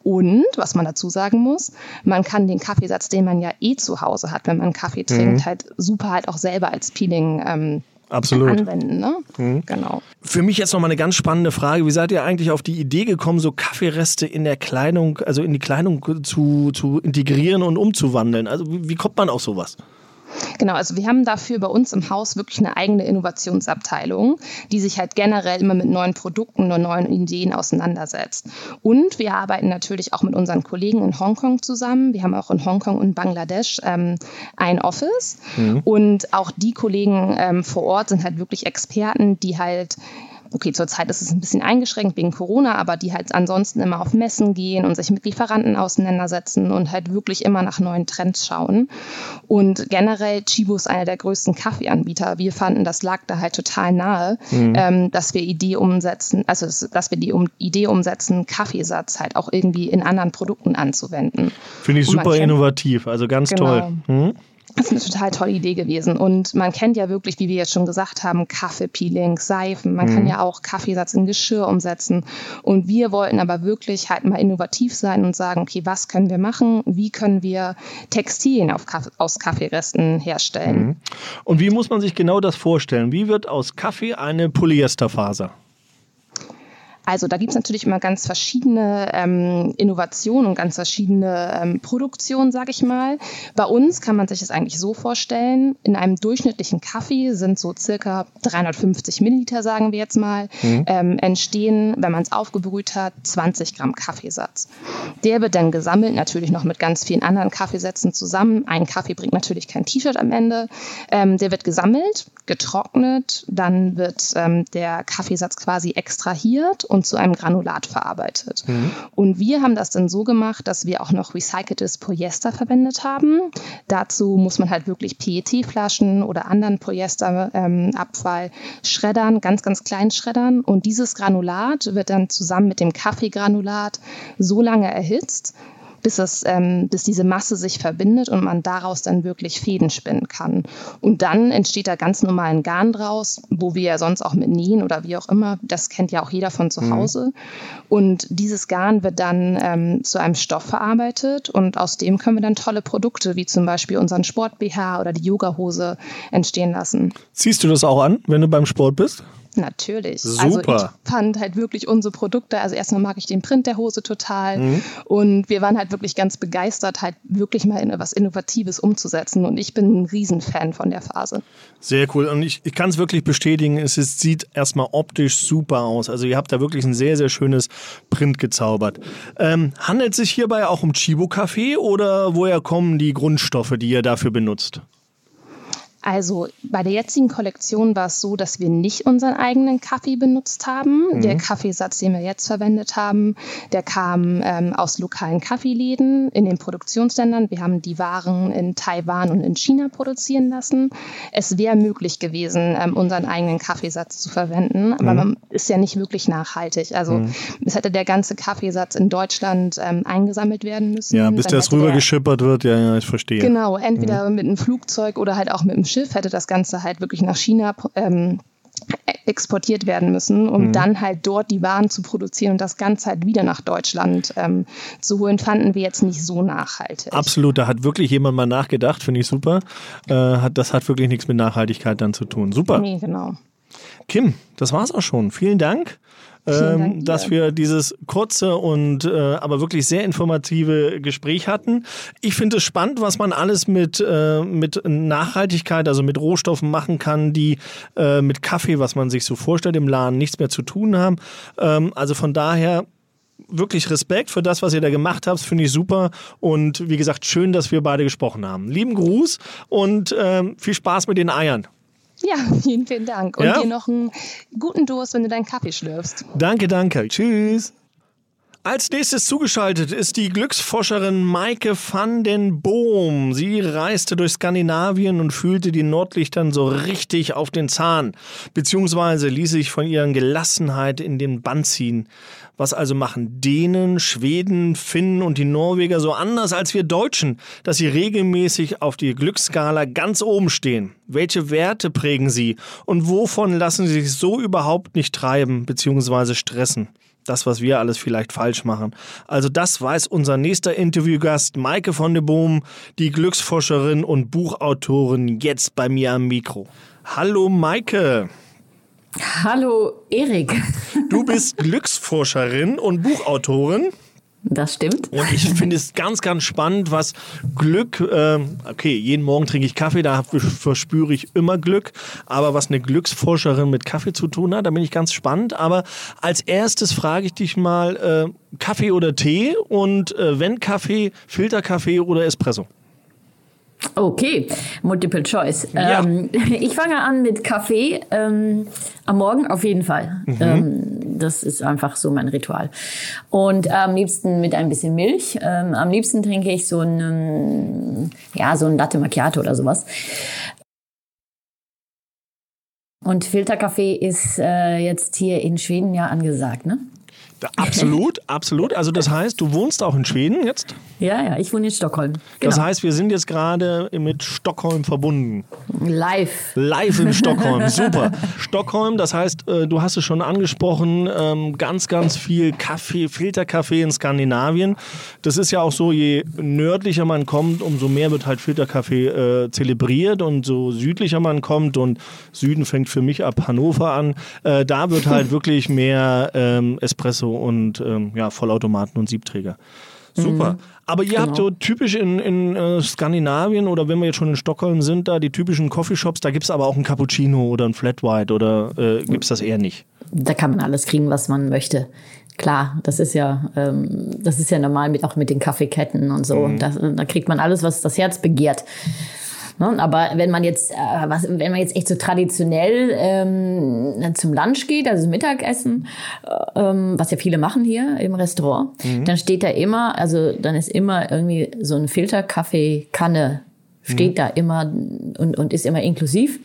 Und, was man dazu sagen muss, man kann den Kaffeesatz, den man ja eh zu Hause hat, wenn man Kaffee trinkt, halt super halt auch selber als Peeling ähm, Absolut. anwenden. Ne? Genau. Für mich jetzt noch mal eine ganz spannende Frage. Wie seid ihr eigentlich auf die Idee gekommen, so Kaffeereste in der Kleidung, also in die Kleidung zu, zu integrieren und umzuwandeln? Also wie, wie kommt man auf sowas? Genau, also wir haben dafür bei uns im Haus wirklich eine eigene Innovationsabteilung, die sich halt generell immer mit neuen Produkten und neuen Ideen auseinandersetzt. Und wir arbeiten natürlich auch mit unseren Kollegen in Hongkong zusammen. Wir haben auch in Hongkong und Bangladesch ähm, ein Office. Und auch die Kollegen ähm, vor Ort sind halt wirklich Experten, die halt okay, zurzeit ist es ein bisschen eingeschränkt wegen Corona, aber die halt ansonsten immer auf Messen gehen und sich mit Lieferanten auseinandersetzen und halt wirklich immer nach neuen Trends schauen. Und generell, Chibo ist einer der größten Kaffeeanbieter. Wir fanden, das lag da halt total nahe, ähm, dass wir Idee umsetzen, also dass wir die um, Idee umsetzen, Kaffeesatz halt auch irgendwie in anderen Produkten anzuwenden. Finde ich super innovativ, also ganz Genau. toll. Hm? Das ist eine total tolle Idee gewesen. Und man kennt ja wirklich, wie wir jetzt schon gesagt haben, Kaffeepeeling, Seifen. Man kann ja auch Kaffeesatz in Geschirr umsetzen. Und wir wollten aber wirklich halt mal innovativ sein und sagen, okay, was können wir machen? Wie können wir Textilien auf Kaff aus Kaffeeresten herstellen? Und wie muss man sich genau das vorstellen? Wie wird aus Kaffee eine Polyesterfaser? Also da gibt es natürlich immer ganz verschiedene ähm, Innovationen und ganz verschiedene ähm, Produktionen, sage ich mal. Bei uns kann man sich das eigentlich so vorstellen, in einem durchschnittlichen Kaffee sind so circa 350 Milliliter, sagen wir jetzt mal, ähm, entstehen, wenn man es aufgebrüht hat, 20 Gramm Kaffeesatz. Der wird dann gesammelt, natürlich noch mit ganz vielen anderen Kaffeesätzen zusammen. Ein Kaffee bringt natürlich kein T-Shirt am Ende. Ähm, der wird gesammelt, getrocknet, dann wird ähm, der Kaffeesatz quasi extrahiert und zu einem Granulat verarbeitet. Und wir haben das dann so gemacht, dass wir auch noch recyceltes Polyester verwendet haben. Dazu muss man halt wirklich PET-Flaschen oder anderen Polyesterabfall schreddern, ganz, ganz klein schreddern. Und dieses Granulat wird dann zusammen mit dem Kaffeegranulat so lange erhitzt, bis, es, ähm, bis diese Masse sich verbindet und man daraus dann wirklich Fäden spinnen kann. Und dann entsteht da ganz normal ein Garn draus, wo wir ja sonst auch mit nähen oder wie auch immer, das kennt ja auch jeder von zu Hause. Und dieses Garn wird dann ähm, zu einem Stoff verarbeitet und aus dem können wir dann tolle Produkte, wie zum Beispiel unseren Sport-BH oder die Yogahose entstehen lassen. Ziehst du das auch an, wenn du beim Sport bist? Natürlich. Also Super. ich fand halt wirklich unsere Produkte, also erstmal mag ich den Print der Hose total Mhm. und wir waren halt wirklich ganz begeistert, halt wirklich mal in was Innovatives umzusetzen und ich bin ein Riesenfan von der Phase. Sehr cool. Und ich, ich kann es wirklich bestätigen, es ist, sieht erstmal optisch super aus. Also ihr habt da wirklich ein sehr, sehr schönes Print gezaubert. Ähm, handelt es sich hierbei auch um Chibo-Kaffee oder woher kommen die Grundstoffe, die ihr dafür benutzt? Also bei der jetzigen Kollektion war es so, dass wir nicht unseren eigenen Kaffee benutzt haben. Der Kaffeesatz, den wir jetzt verwendet haben, der kam ähm, aus lokalen Kaffeeläden in den Produktionsländern. Wir haben die Waren in Taiwan und in China produzieren lassen. Es wäre möglich gewesen, ähm, unseren eigenen Kaffeesatz zu verwenden, aber man ist ja nicht wirklich nachhaltig. Also es hätte der ganze Kaffeesatz in Deutschland ähm, eingesammelt werden müssen. Ja, bis das rübergeschippert wird, ja, ja, ich verstehe. Genau, entweder mit einem Flugzeug oder halt auch mit einem Schiff hätte das Ganze halt wirklich nach China ähm, exportiert werden müssen, um dann halt dort die Waren zu produzieren und das Ganze halt wieder nach Deutschland ähm, zu holen, fanden wir jetzt nicht so nachhaltig. Absolut, da hat wirklich jemand mal nachgedacht, finde ich super. Äh, hat, das hat wirklich nichts mit Nachhaltigkeit dann zu tun. Super. Nee, genau. Kim, das war's auch schon. Vielen Dank. Dank ähm, dass wir dieses kurze und äh, aber wirklich sehr informative Gespräch hatten. Ich finde es spannend, was man alles mit, äh, mit Nachhaltigkeit, also mit Rohstoffen machen kann, die äh, mit Kaffee, was man sich so vorstellt, im Laden nichts mehr zu tun haben. Ähm, also von daher wirklich Respekt für das, was ihr da gemacht habt. Finde ich super. Und wie gesagt, schön, dass wir beide gesprochen haben. Lieben Gruß und ähm, viel Spaß mit den Eiern. Ja, vielen, vielen Dank. Und Ja? dir noch einen guten Durst, wenn du deinen Kaffee schlürfst. Danke, danke. Tschüss. Als nächstes zugeschaltet ist die Glücksforscherin Maike van den Boom. Sie reiste durch Skandinavien und fühlte die Nordlichtern so richtig auf den Zahn, beziehungsweise ließ sich von ihren Gelassenheit in den Bann ziehen. Was also machen Dänen, Schweden, Finnen und die Norweger so anders als wir Deutschen, dass sie regelmäßig auf die Glücksskala ganz oben stehen? Welche Werte prägen sie und wovon lassen sie sich so überhaupt nicht treiben bzw. stressen? das, was wir alles vielleicht falsch machen. Also das weiß unser nächster Interviewgast Maike von de Boom, die Glücksforscherin und Buchautorin, jetzt bei mir am Mikro. Hallo Maike, Hallo Erik. du bist Glücksforscherin und Buchautorin. Das stimmt. Und ich finde es ganz, ganz spannend, was Glück, ähm, okay, jeden Morgen trinke ich Kaffee, da verspüre ich immer Glück, aber was eine Glücksforscherin mit Kaffee zu tun hat, da bin ich ganz spannend. Aber als erstes frage ich dich mal, äh, Kaffee oder Tee und äh, wenn Kaffee, Filterkaffee oder Espresso? Okay, Multiple Choice. Ja. Ähm, ich fange an mit Kaffee. Ähm, am Morgen auf jeden Fall. Ähm, das ist einfach so mein Ritual. Und am liebsten mit ein bisschen Milch. Ähm, am liebsten trinke ich so ein, ähm, ja, so ein Latte Macchiato oder sowas. Und Filterkaffee ist äh, jetzt hier in Schweden ja angesagt, ne? Absolut, absolut. Also das heißt, du wohnst auch in Schweden jetzt? Ja, ja, ich wohne in Stockholm. Genau. Das heißt, wir sind jetzt gerade mit Stockholm verbunden. Live. Live in Stockholm, super. Stockholm, das heißt, äh, du hast es schon angesprochen, ähm, ganz, ganz viel Kaffee, Filterkaffee in Skandinavien. Das ist ja auch so, je nördlicher man kommt, umso mehr wird halt Filterkaffee äh, zelebriert und so südlicher man kommt und Süden fängt für mich ab Hannover an, äh, da wird halt wirklich mehr ähm, Espresso und ähm, ja, Vollautomaten und Siebträger. Super. Aber ihr habt so typisch in, in äh, Skandinavien oder wenn wir jetzt schon in Stockholm sind, da die typischen Coffeeshops, da gibt es aber auch ein Cappuccino oder ein Flat White oder äh, gibt es das eher nicht? Da kann man alles kriegen, was man möchte. Klar, das ist ja, ähm, das ist ja normal mit auch mit den Kaffeeketten und so. Mhm. Da, da kriegt man alles, was das Herz begehrt. Ne? Aber wenn man jetzt, äh, was, wenn man jetzt echt so traditionell ähm, zum Lunch geht, also Mittagessen, äh, ähm, was ja viele machen hier im Restaurant, Mhm. dann steht da immer, also dann ist immer irgendwie so ein Filterkaffeekanne steht Mhm. da immer und, und ist immer inklusiv.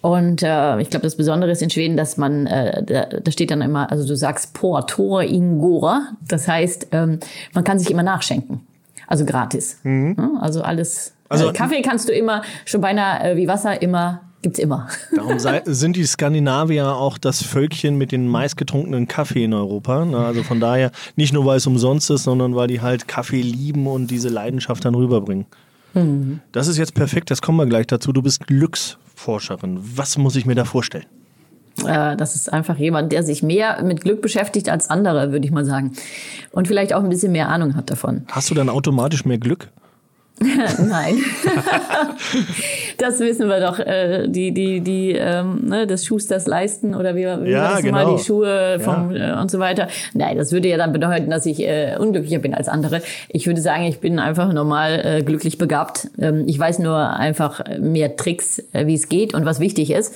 Und äh, ich glaube, das Besondere ist in Schweden, dass man, äh, da, da steht dann immer, also du sagst por, tor, ingora. Das heißt, ähm, man kann sich immer nachschenken. Also gratis. Ja, also alles. Also- Also Kaffee kannst du immer, schon beinahe äh, wie Wasser, immer, gibt's immer. Darum sei, sind die Skandinavier auch das Völkchen mit den meistgetrunkenen Kaffee in Europa. Ne? Also von daher, nicht nur weil es umsonst ist, sondern weil die halt Kaffee lieben und diese Leidenschaft dann rüberbringen. Das ist jetzt perfekt, das kommen wir gleich dazu. Du bist Glücksforscherin. Was muss ich mir da vorstellen? Äh, das ist einfach jemand, der sich mehr mit Glück beschäftigt als andere, würde ich mal sagen. Und vielleicht auch ein bisschen mehr Ahnung hat davon. Hast du dann automatisch mehr Glück? Nein. das wissen wir doch, äh, die, die, die, ähm, ne, des Schusters leisten oder wie, wie Ja, das genau. mal, die Schuhe vom, äh, und so weiter. Nein, das würde ja dann bedeuten, dass ich äh, unglücklicher bin als andere. Ich würde sagen, ich bin einfach normal äh, glücklich begabt. Ähm, ich weiß nur einfach mehr Tricks, äh, wie es geht und was wichtig ist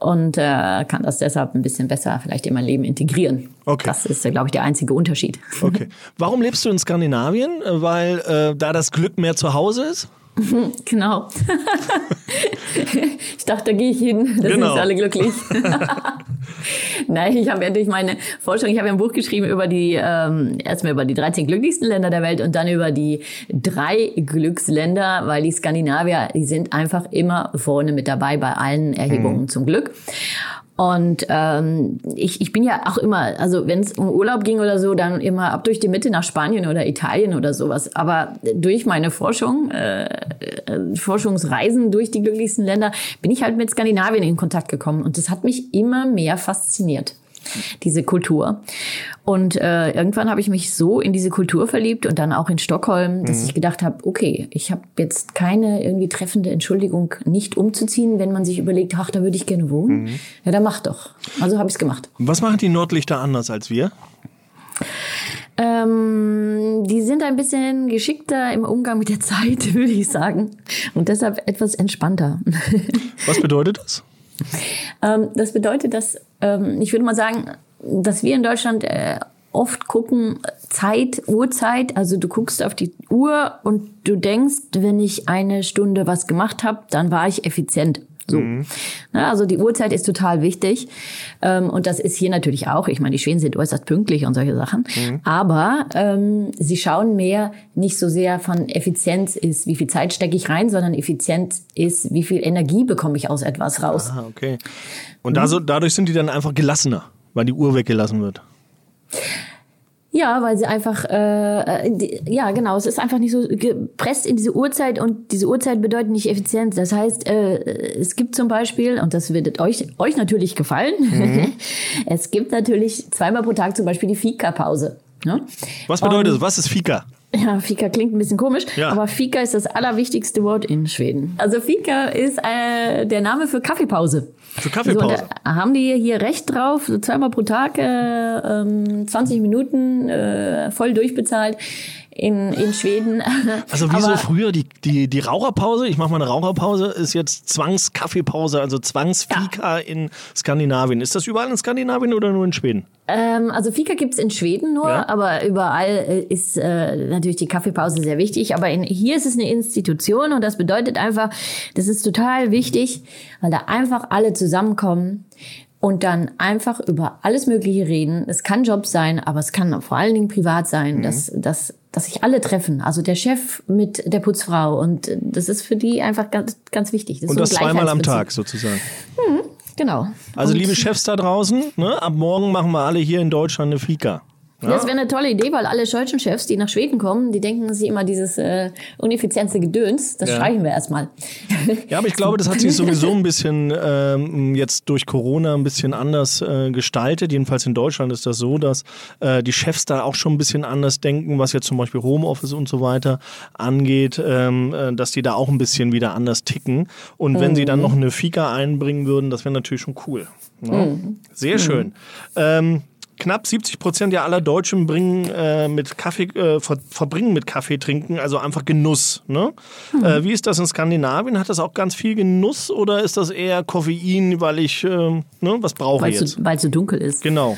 und äh, kann das deshalb ein bisschen besser vielleicht in mein Leben integrieren. Okay. Das ist, äh, glaube ich, der einzige Unterschied. Okay. Warum lebst du in Skandinavien? Weil äh, da das Glück mehr zu Hause ist? Genau. ich dachte, da gehe ich hin, da Genau. sind alle glücklich. Nein, ich habe ja durch meine Forschung, ich habe ja ein Buch geschrieben über die, ähm, erstmal über die 13 glücklichsten Länder der Welt und dann über die drei Glücksländer, weil die Skandinavier, die sind einfach immer vorne mit dabei bei allen Erhebungen zum Glück. Und ähm, ich, ich bin ja auch immer, also wenn es um Urlaub ging oder so, dann immer ab durch die Mitte nach Spanien oder Italien oder sowas. Aber durch meine Forschung, äh, äh, Forschungsreisen durch die glücklichsten Länder, bin ich halt mit Skandinavien in Kontakt gekommen. Und das hat mich immer mehr fasziniert diese Kultur. Und äh, irgendwann habe ich mich so in diese Kultur verliebt und dann auch in Stockholm, dass ich gedacht habe, okay, ich habe jetzt keine irgendwie treffende Entschuldigung, nicht umzuziehen, wenn man sich überlegt, ach, da würde ich gerne wohnen. Ja, dann mach doch. Also habe ich es gemacht. Was machen die Nordlichter anders als wir? Ähm, die sind ein bisschen geschickter im Umgang mit der Zeit, würde ich sagen. Und deshalb etwas entspannter. Was bedeutet das? ähm, das bedeutet, dass ähm, ich würde mal sagen, dass wir in Deutschland äh, oft gucken, Zeit, Uhrzeit, also du guckst auf die Uhr und du denkst, wenn ich eine Stunde was gemacht habe, dann war ich effizient. So. Mhm. Na, also die Uhrzeit ist total wichtig. Ähm, und das ist hier natürlich auch. Ich meine, die Schweden sind äußerst pünktlich und solche Sachen. Mhm. Aber ähm, sie schauen mehr nicht so sehr von Effizienz ist, wie viel Zeit stecke ich rein, sondern Effizienz ist, wie viel Energie bekomme ich aus etwas raus. Aha, okay. Und mhm. da so, dadurch sind die dann einfach gelassener, weil die Uhr weggelassen wird. Ja, weil sie einfach, äh, die, ja genau, es ist einfach nicht so gepresst in diese Uhrzeit und diese Uhrzeit bedeutet nicht Effizienz. Das heißt, äh, es gibt zum Beispiel, und das wird euch, euch natürlich gefallen, mhm. es gibt natürlich zweimal pro Tag zum Beispiel die Fika-Pause. Ne? Was bedeutet das? Was ist Fika? Ja, Fika klingt ein bisschen komisch, ja. aber Fika ist das allerwichtigste Wort in Schweden. Also Fika ist äh, der Name für Kaffeepause. Für Kaffeepause. So, haben die hier recht drauf, so zweimal pro Tag, äh, 20 ähm, Minuten äh, voll durchbezahlt in, in Schweden. Also wie so früher die, die, die Raucherpause, ich mache mal eine Raucherpause, ist jetzt Zwangskaffeepause, also Zwangsfika ja. in Skandinavien. Ist das überall in Skandinavien oder nur in Schweden? Ähm, also Fika gibt's in Schweden nur, ja. aber überall äh, ist äh, natürlich die Kaffeepause sehr wichtig. Aber in, hier ist es eine Institution und das bedeutet einfach, das ist total wichtig, weil da einfach alle zusammenkommen und dann einfach über alles Mögliche reden. Es kann Job sein, aber es kann vor allen Dingen privat sein, mhm. dass, dass, dass sich alle treffen. Also der Chef mit der Putzfrau. Und das ist für die einfach ganz, ganz wichtig. Das und das zweimal am Tag sozusagen. Mhm, genau. Also und liebe Chefs da draußen, ne, ab morgen machen wir alle hier in Deutschland eine Fika. Ja? Das wäre eine tolle Idee, weil alle deutschen Chefs, die nach Schweden kommen, die denken sich immer dieses äh, uneffiziente Gedöns, das ja. streichen wir erstmal. Ja, aber ich glaube, das hat sich sowieso ein bisschen ähm, jetzt durch Corona ein bisschen anders äh, gestaltet. Jedenfalls in Deutschland ist das so, dass äh, die Chefs da auch schon ein bisschen anders denken, was jetzt zum Beispiel Homeoffice und so weiter angeht, ähm, äh, dass die da auch ein bisschen wieder anders ticken. Und mhm. wenn sie dann mhm. noch eine Fika einbringen würden, das wäre natürlich schon cool. Ja? Ne? Mhm. Sehr schön. Mhm. Ähm, knapp 70 Prozent der aller Deutschen bringen äh, mit Kaffee, äh, ver verbringen mit Kaffee trinken, also einfach Genuss. Ne? Mhm. Äh, wie ist das in Skandinavien? Hat das auch ganz viel Genuss oder ist das eher Koffein, weil ich, ähm, ne, was brauche ich jetzt? Weil es so dunkel ist. Genau.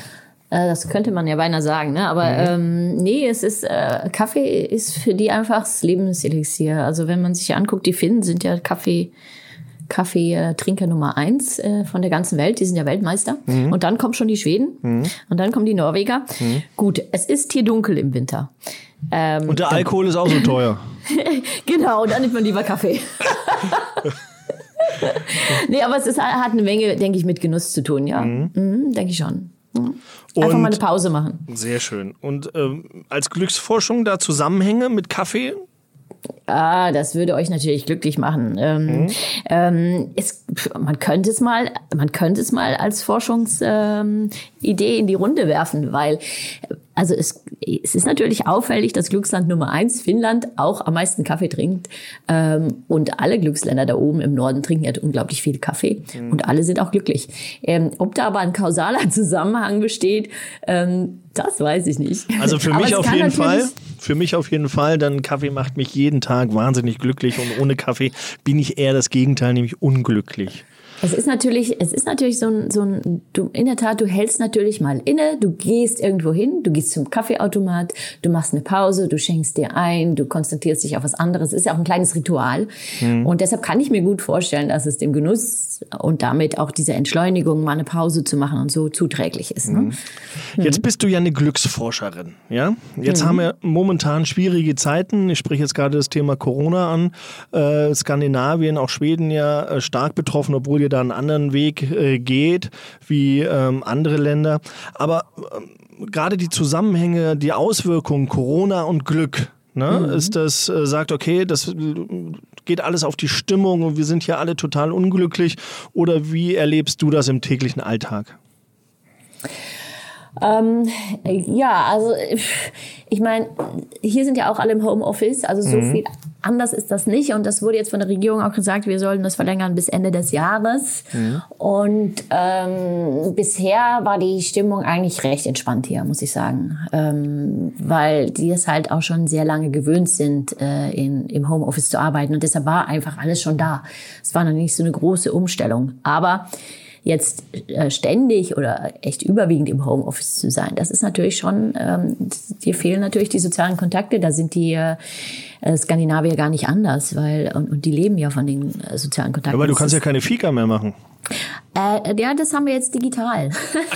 Äh, das könnte man ja beinahe sagen, ne? Aber mhm. ähm, nee, es ist äh, Kaffee ist für die einfach das Lebenselixier. Also wenn man sich anguckt, die Finnen sind ja Kaffee Kaffeetrinker Nummer eins äh, von der ganzen Welt. Die sind ja Weltmeister. Mhm. Und dann kommen schon die Schweden mhm. und dann kommen die Norweger. Mhm. Gut, es ist hier dunkel im Winter. Ähm, und der Alkohol ist auch so teuer. genau, dann nimmt man lieber Kaffee. nee, aber es ist, hat eine Menge, denke ich, mit Genuss zu tun, ja. Mhm. Mhm, denke ich schon. Mhm. Einfach mal eine Pause machen. Sehr schön. Und ähm, als Glücksforschung da Zusammenhänge mit Kaffee? Ah, das würde euch natürlich glücklich machen. Ähm, mhm. ähm, es, man könnte es mal, man könnte es mal als Forschungsidee ähm, in die Runde werfen, weil also es, es ist natürlich auffällig, dass Glücksland Nummer eins, Finnland, auch am meisten Kaffee trinkt. Ähm, und alle Glücksländer da oben im Norden trinken ja unglaublich viel Kaffee. Mhm. Und alle sind auch glücklich. Ähm, ob da aber ein kausaler Zusammenhang besteht, ähm, das weiß ich nicht. Also für mich auf jeden Fall, für mich auf jeden Fall, dann Kaffee macht mich jeden Tag wahnsinnig glücklich und ohne Kaffee bin ich eher das Gegenteil, nämlich unglücklich. Es ist natürlich, es ist natürlich so ein, so ein, du, in der Tat, du hältst natürlich mal inne, du gehst irgendwo hin, du gehst zum Kaffeeautomat, du machst eine Pause, du schenkst dir ein, du konzentrierst dich auf was anderes. Es ist ja auch ein kleines Ritual. Mhm. Und deshalb kann ich mir gut vorstellen, dass es dem Genuss und damit auch diese Entschleunigung, mal eine Pause zu machen und so zuträglich ist. Ne? Mhm. Jetzt bist du ja eine Glücksforscherin, ja? Jetzt mhm. haben wir momentan schwierige Zeiten. Ich spreche jetzt gerade das Thema Corona an. Äh, Skandinavien, auch Schweden ja äh, stark betroffen, obwohl ihr da einen anderen Weg äh, geht wie ähm, andere Länder. Aber ähm, gerade die Zusammenhänge, die Auswirkungen Corona und Glück, Ne? Mhm. Ist das, äh, sagt, okay, das geht alles auf die Stimmung und wir sind hier alle total unglücklich? Oder wie erlebst du das im täglichen Alltag? Ähm, ja, also ich meine, hier sind ja auch alle im Homeoffice, also so mhm. viel anders ist das nicht. Und das wurde jetzt von der Regierung auch gesagt, wir sollen das verlängern bis Ende des Jahres. Mhm. Und ähm, bisher war die Stimmung eigentlich recht entspannt hier, muss ich sagen, ähm, weil die es halt auch schon sehr lange gewöhnt sind, äh, in, im Homeoffice zu arbeiten. Und deshalb war einfach alles schon da. Es war noch nicht so eine große Umstellung. Aber jetzt äh, ständig oder echt überwiegend im Homeoffice zu sein, das ist natürlich schon, ähm, dir fehlen natürlich die sozialen Kontakte, da sind die äh, Skandinavier gar nicht anders, weil und, und die leben ja von den äh, sozialen Kontakten. Aber du kannst ja keine Fika mehr machen. Äh, ja, das haben wir jetzt digital.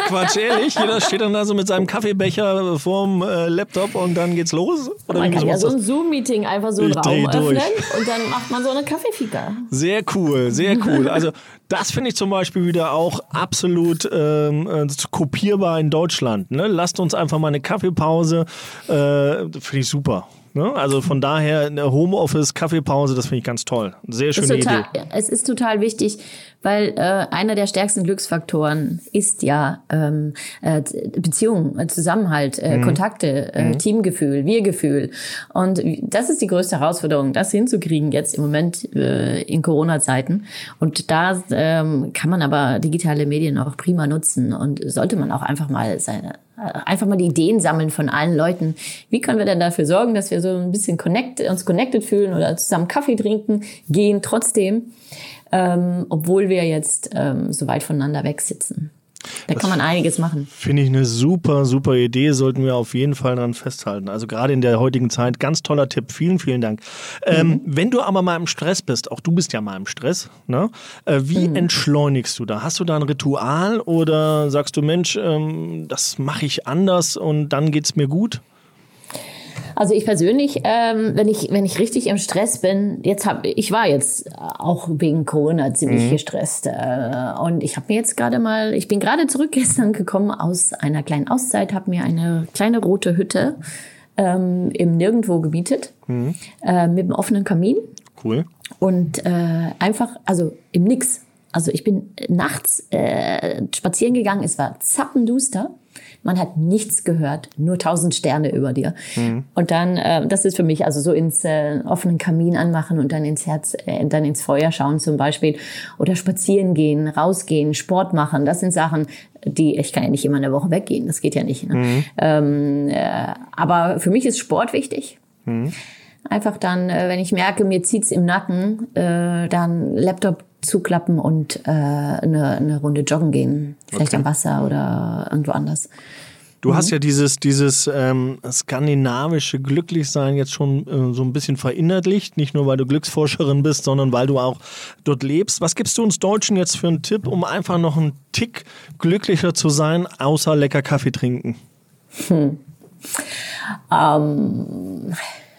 Quatsch, ehrlich? Jeder steht dann da so mit seinem Kaffeebecher vorm äh, Laptop und dann geht's los? Oder man kann ja so ein Zoom-Meeting einfach so einen Raum öffnen und dann macht man so eine Kaffeefika. Sehr cool, sehr cool. Also das finde ich zum Beispiel wieder auch absolut ähm, äh, kopierbar in Deutschland. Ne? Lasst uns einfach mal eine Kaffeepause. Äh, finde ich super. Ne? Also von daher eine Homeoffice, Kaffeepause, das finde ich ganz toll. Sehr schöne total, Idee. Es ist total wichtig, weil äh, einer der stärksten Glücksfaktoren ist ja ähm, äh, Beziehungen, äh, Zusammenhalt, äh, mhm. Kontakte, äh, mhm. Teamgefühl, Wir-Gefühl. Und das ist die größte Herausforderung, das hinzukriegen jetzt im Moment äh, in Corona-Zeiten. Und da ähm, kann man aber digitale Medien auch prima nutzen und sollte man auch einfach mal seine einfach mal die Ideen sammeln von allen Leuten. Wie können wir denn dafür sorgen, dass wir so ein bisschen connect, uns connected fühlen oder zusammen Kaffee trinken gehen trotzdem? ähm, obwohl wir jetzt ähm, so weit voneinander weg sitzen. Da das kann man einiges machen. Finde ich eine super, super Idee. Sollten wir auf jeden Fall daran festhalten. Also gerade in der heutigen Zeit, ganz toller Tipp. Vielen, vielen Dank. Ähm, mhm. wenn du aber mal im Stress bist, auch du bist ja mal im Stress, ne? Äh, wie mhm. entschleunigst du da? Hast du da ein Ritual oder sagst du, Mensch, ähm, das mache ich anders und dann geht es mir gut? Also ich persönlich, ähm, wenn ich wenn ich richtig im Stress bin, jetzt habe ich war jetzt auch wegen Corona ziemlich mhm. gestresst äh, und ich habe mir jetzt gerade mal, ich bin gerade zurück gestern gekommen aus einer kleinen Auszeit, habe mir eine kleine rote Hütte ähm, im Nirgendwo gemietet mhm. äh, mit einem offenen Kamin. Cool. Und äh, einfach, also im Nix. Also ich bin nachts äh, spazieren gegangen, es war zappenduster. Man hat nichts gehört, nur tausend Sterne über dir. Mhm. Und dann, äh, das ist für mich also so ins äh, offenen Kamin anmachen und dann ins Herz, äh, dann ins Feuer schauen zum Beispiel oder spazieren gehen, rausgehen, Sport machen. Das sind Sachen, die ich kann ja nicht immer eine Woche weggehen. Das geht ja nicht. Ne? Mhm. Ähm, äh, aber für mich ist Sport wichtig. Mhm. Einfach dann, äh, wenn ich merke, mir zieht's im Nacken, äh, dann Laptop zuklappen und äh, eine, eine Runde joggen gehen. Vielleicht okay. am Wasser oder irgendwo anders. Du mhm. hast ja dieses, dieses ähm, skandinavische Glücklichsein jetzt schon äh, so ein bisschen verinnerlicht, nicht nur weil du Glücksforscherin bist, sondern weil du auch dort lebst. Was gibst du uns Deutschen jetzt für einen Tipp, um einfach noch einen Tick glücklicher zu sein, außer lecker Kaffee trinken? Hm. Ähm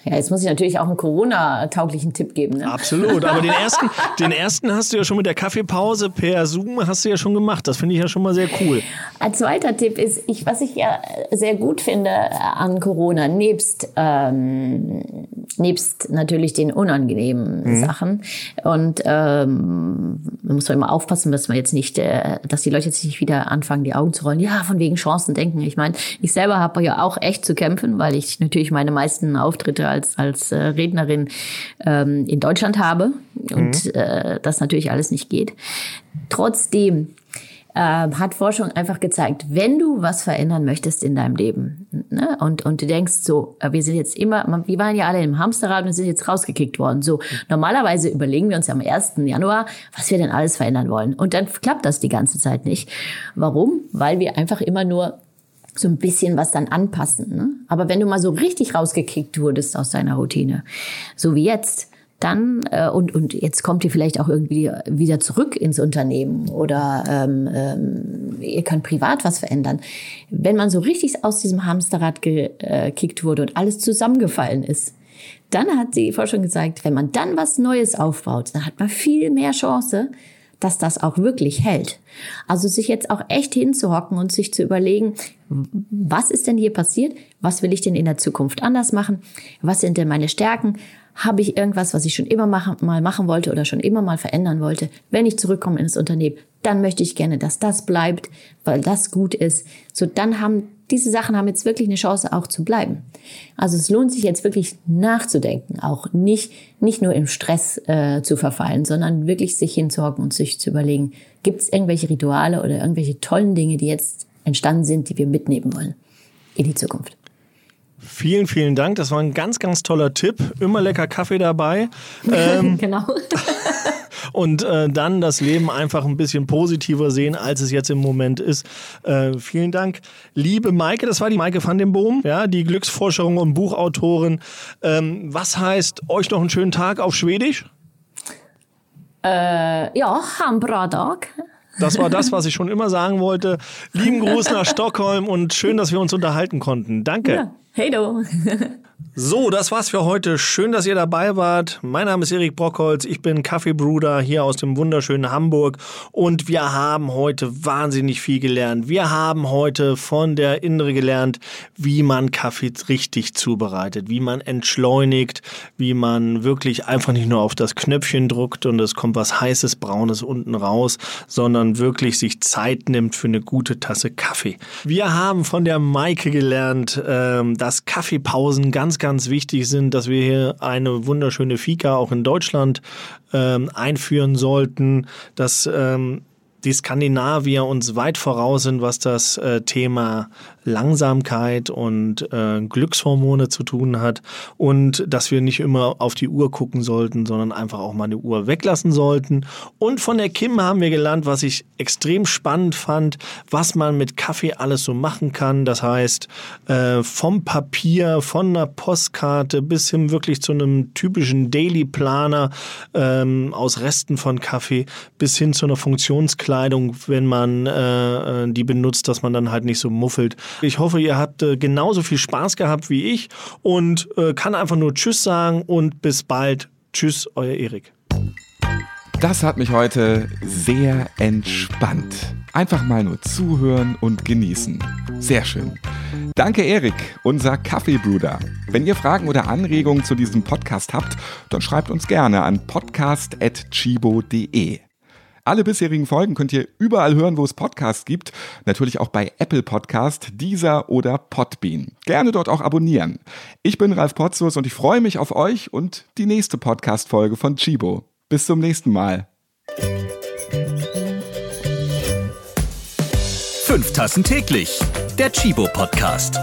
ja, jetzt muss ich natürlich auch einen Corona-tauglichen Tipp geben. Ne? Absolut, aber den ersten, den ersten hast du ja schon mit der Kaffeepause per Zoom hast du ja schon gemacht. Das finde ich ja schon mal sehr cool. Ein zweiter Tipp ist, ich, was ich ja sehr gut finde an Corona, nebst, ähm, nebst natürlich den unangenehmen mhm. Sachen und ähm, man muss immer aufpassen, dass man jetzt nicht, äh, dass die Leute jetzt nicht wieder anfangen, die Augen zu rollen. Ja, von wegen Chancen denken. Ich meine, ich selber habe ja auch echt zu kämpfen, weil ich natürlich meine meisten Auftritte als, als äh, Rednerin ähm, in Deutschland habe und mhm. äh, das natürlich alles nicht geht. Trotzdem äh, hat Forschung einfach gezeigt, wenn du was verändern möchtest in deinem Leben ne, und, und du denkst so, äh, wir sind jetzt immer, wir waren ja alle im Hamsterrad und sind jetzt rausgekickt worden. So, normalerweise überlegen wir uns am 1. Januar, was wir denn alles verändern wollen. Und dann klappt das die ganze Zeit nicht. Warum? Weil wir einfach immer nur so ein bisschen was dann anpassen. Ne? Aber wenn du mal so richtig rausgekickt wurdest aus deiner Routine, so wie jetzt, dann äh, und und jetzt kommt ihr vielleicht auch irgendwie wieder zurück ins Unternehmen oder ähm, ähm, ihr könnt privat was verändern. Wenn man so richtig aus diesem Hamsterrad gekickt wurde und alles zusammengefallen ist, dann hat die Forschung gezeigt, wenn man dann was Neues aufbaut, dann hat man viel mehr Chance, dass das auch wirklich hält. Also sich jetzt auch echt hinzuhocken und sich zu überlegen, was ist denn hier passiert? Was will ich denn in der Zukunft anders machen? Was sind denn meine Stärken? Habe ich irgendwas, was ich schon immer machen, mal machen wollte oder schon immer mal verändern wollte? Wenn ich zurückkomme ins Unternehmen, dann möchte ich gerne, dass das bleibt, weil das gut ist. So, dann haben diese Sachen haben jetzt wirklich eine Chance auch zu bleiben. Also es lohnt sich jetzt wirklich nachzudenken, auch nicht, nicht nur im Stress äh, zu verfallen, sondern wirklich sich hinzuhocken und sich zu überlegen, gibt es irgendwelche Rituale oder irgendwelche tollen Dinge, die jetzt entstanden sind, die wir mitnehmen wollen in die Zukunft. Vielen, vielen Dank. Das war ein ganz, ganz toller Tipp. Immer lecker Kaffee dabei. Ähm, genau. und äh, dann das Leben einfach ein bisschen positiver sehen, als es jetzt im Moment ist. Äh, vielen Dank. Liebe Maike, das war die Maike van den Boom, ja, die Glücksforscherin und Buchautorin. Ähm, was heißt euch noch einen schönen Tag auf Schwedisch? Äh, ja, han Das war das, was ich schon immer sagen wollte. Lieben Gruß nach Stockholm und schön, dass wir uns unterhalten konnten. Danke. Ja. Hej då! So, das war's für heute. Schön, dass ihr dabei wart. Mein Name ist Erik Brockholz. Ich bin Kaffeebruder hier aus dem wunderschönen Hamburg. Und wir haben heute wahnsinnig viel gelernt. Wir haben heute von der Indre gelernt, wie man Kaffee richtig zubereitet, wie man entschleunigt, wie man wirklich einfach nicht nur auf das Knöpfchen druckt und es kommt was heißes, braunes unten raus, sondern wirklich sich Zeit nimmt für eine gute Tasse Kaffee. Wir haben von der Maike gelernt, ähm, dass Kaffeepausen ganz, ganz ganz wichtig sind, dass wir hier eine wunderschöne Fika auch in Deutschland ähm, einführen sollten, dass ähm, die Skandinavier uns weit voraus sind, was das äh, Thema Langsamkeit und äh, Glückshormone zu tun hat und dass wir nicht immer auf die Uhr gucken sollten, sondern einfach auch mal eine Uhr weglassen sollten. Und von der Kim haben wir gelernt, was ich extrem spannend fand, was man mit Kaffee alles so machen kann. Das heißt, äh, vom Papier, von einer Postkarte bis hin wirklich zu einem typischen Daily Planer ähm, aus Resten von Kaffee bis hin zu einer Funktionskleidung, wenn man äh, äh die benutzt, dass man dann halt nicht so muffelt. Ich hoffe, ihr habt äh, genauso viel Spaß gehabt wie ich und äh, kann einfach nur Tschüss sagen und bis bald. Tschüss, euer Erik. Das hat mich heute sehr entspannt. Einfach mal nur zuhören und genießen. Sehr schön. Danke, Erik, unser Kaffeebruder. Wenn ihr Fragen oder Anregungen zu diesem Podcast habt, dann schreibt uns gerne an podcast.chibo.de. Alle bisherigen Folgen könnt ihr überall hören, wo es Podcasts gibt. Natürlich auch bei Apple Podcast, Deezer oder Podbean. Gerne dort auch abonnieren. Ich bin Ralf Potzus und ich freue mich auf euch und die nächste Podcast-Folge von Chibo. Bis zum nächsten Mal. Fünf Tassen täglich. Der Chibo Podcast.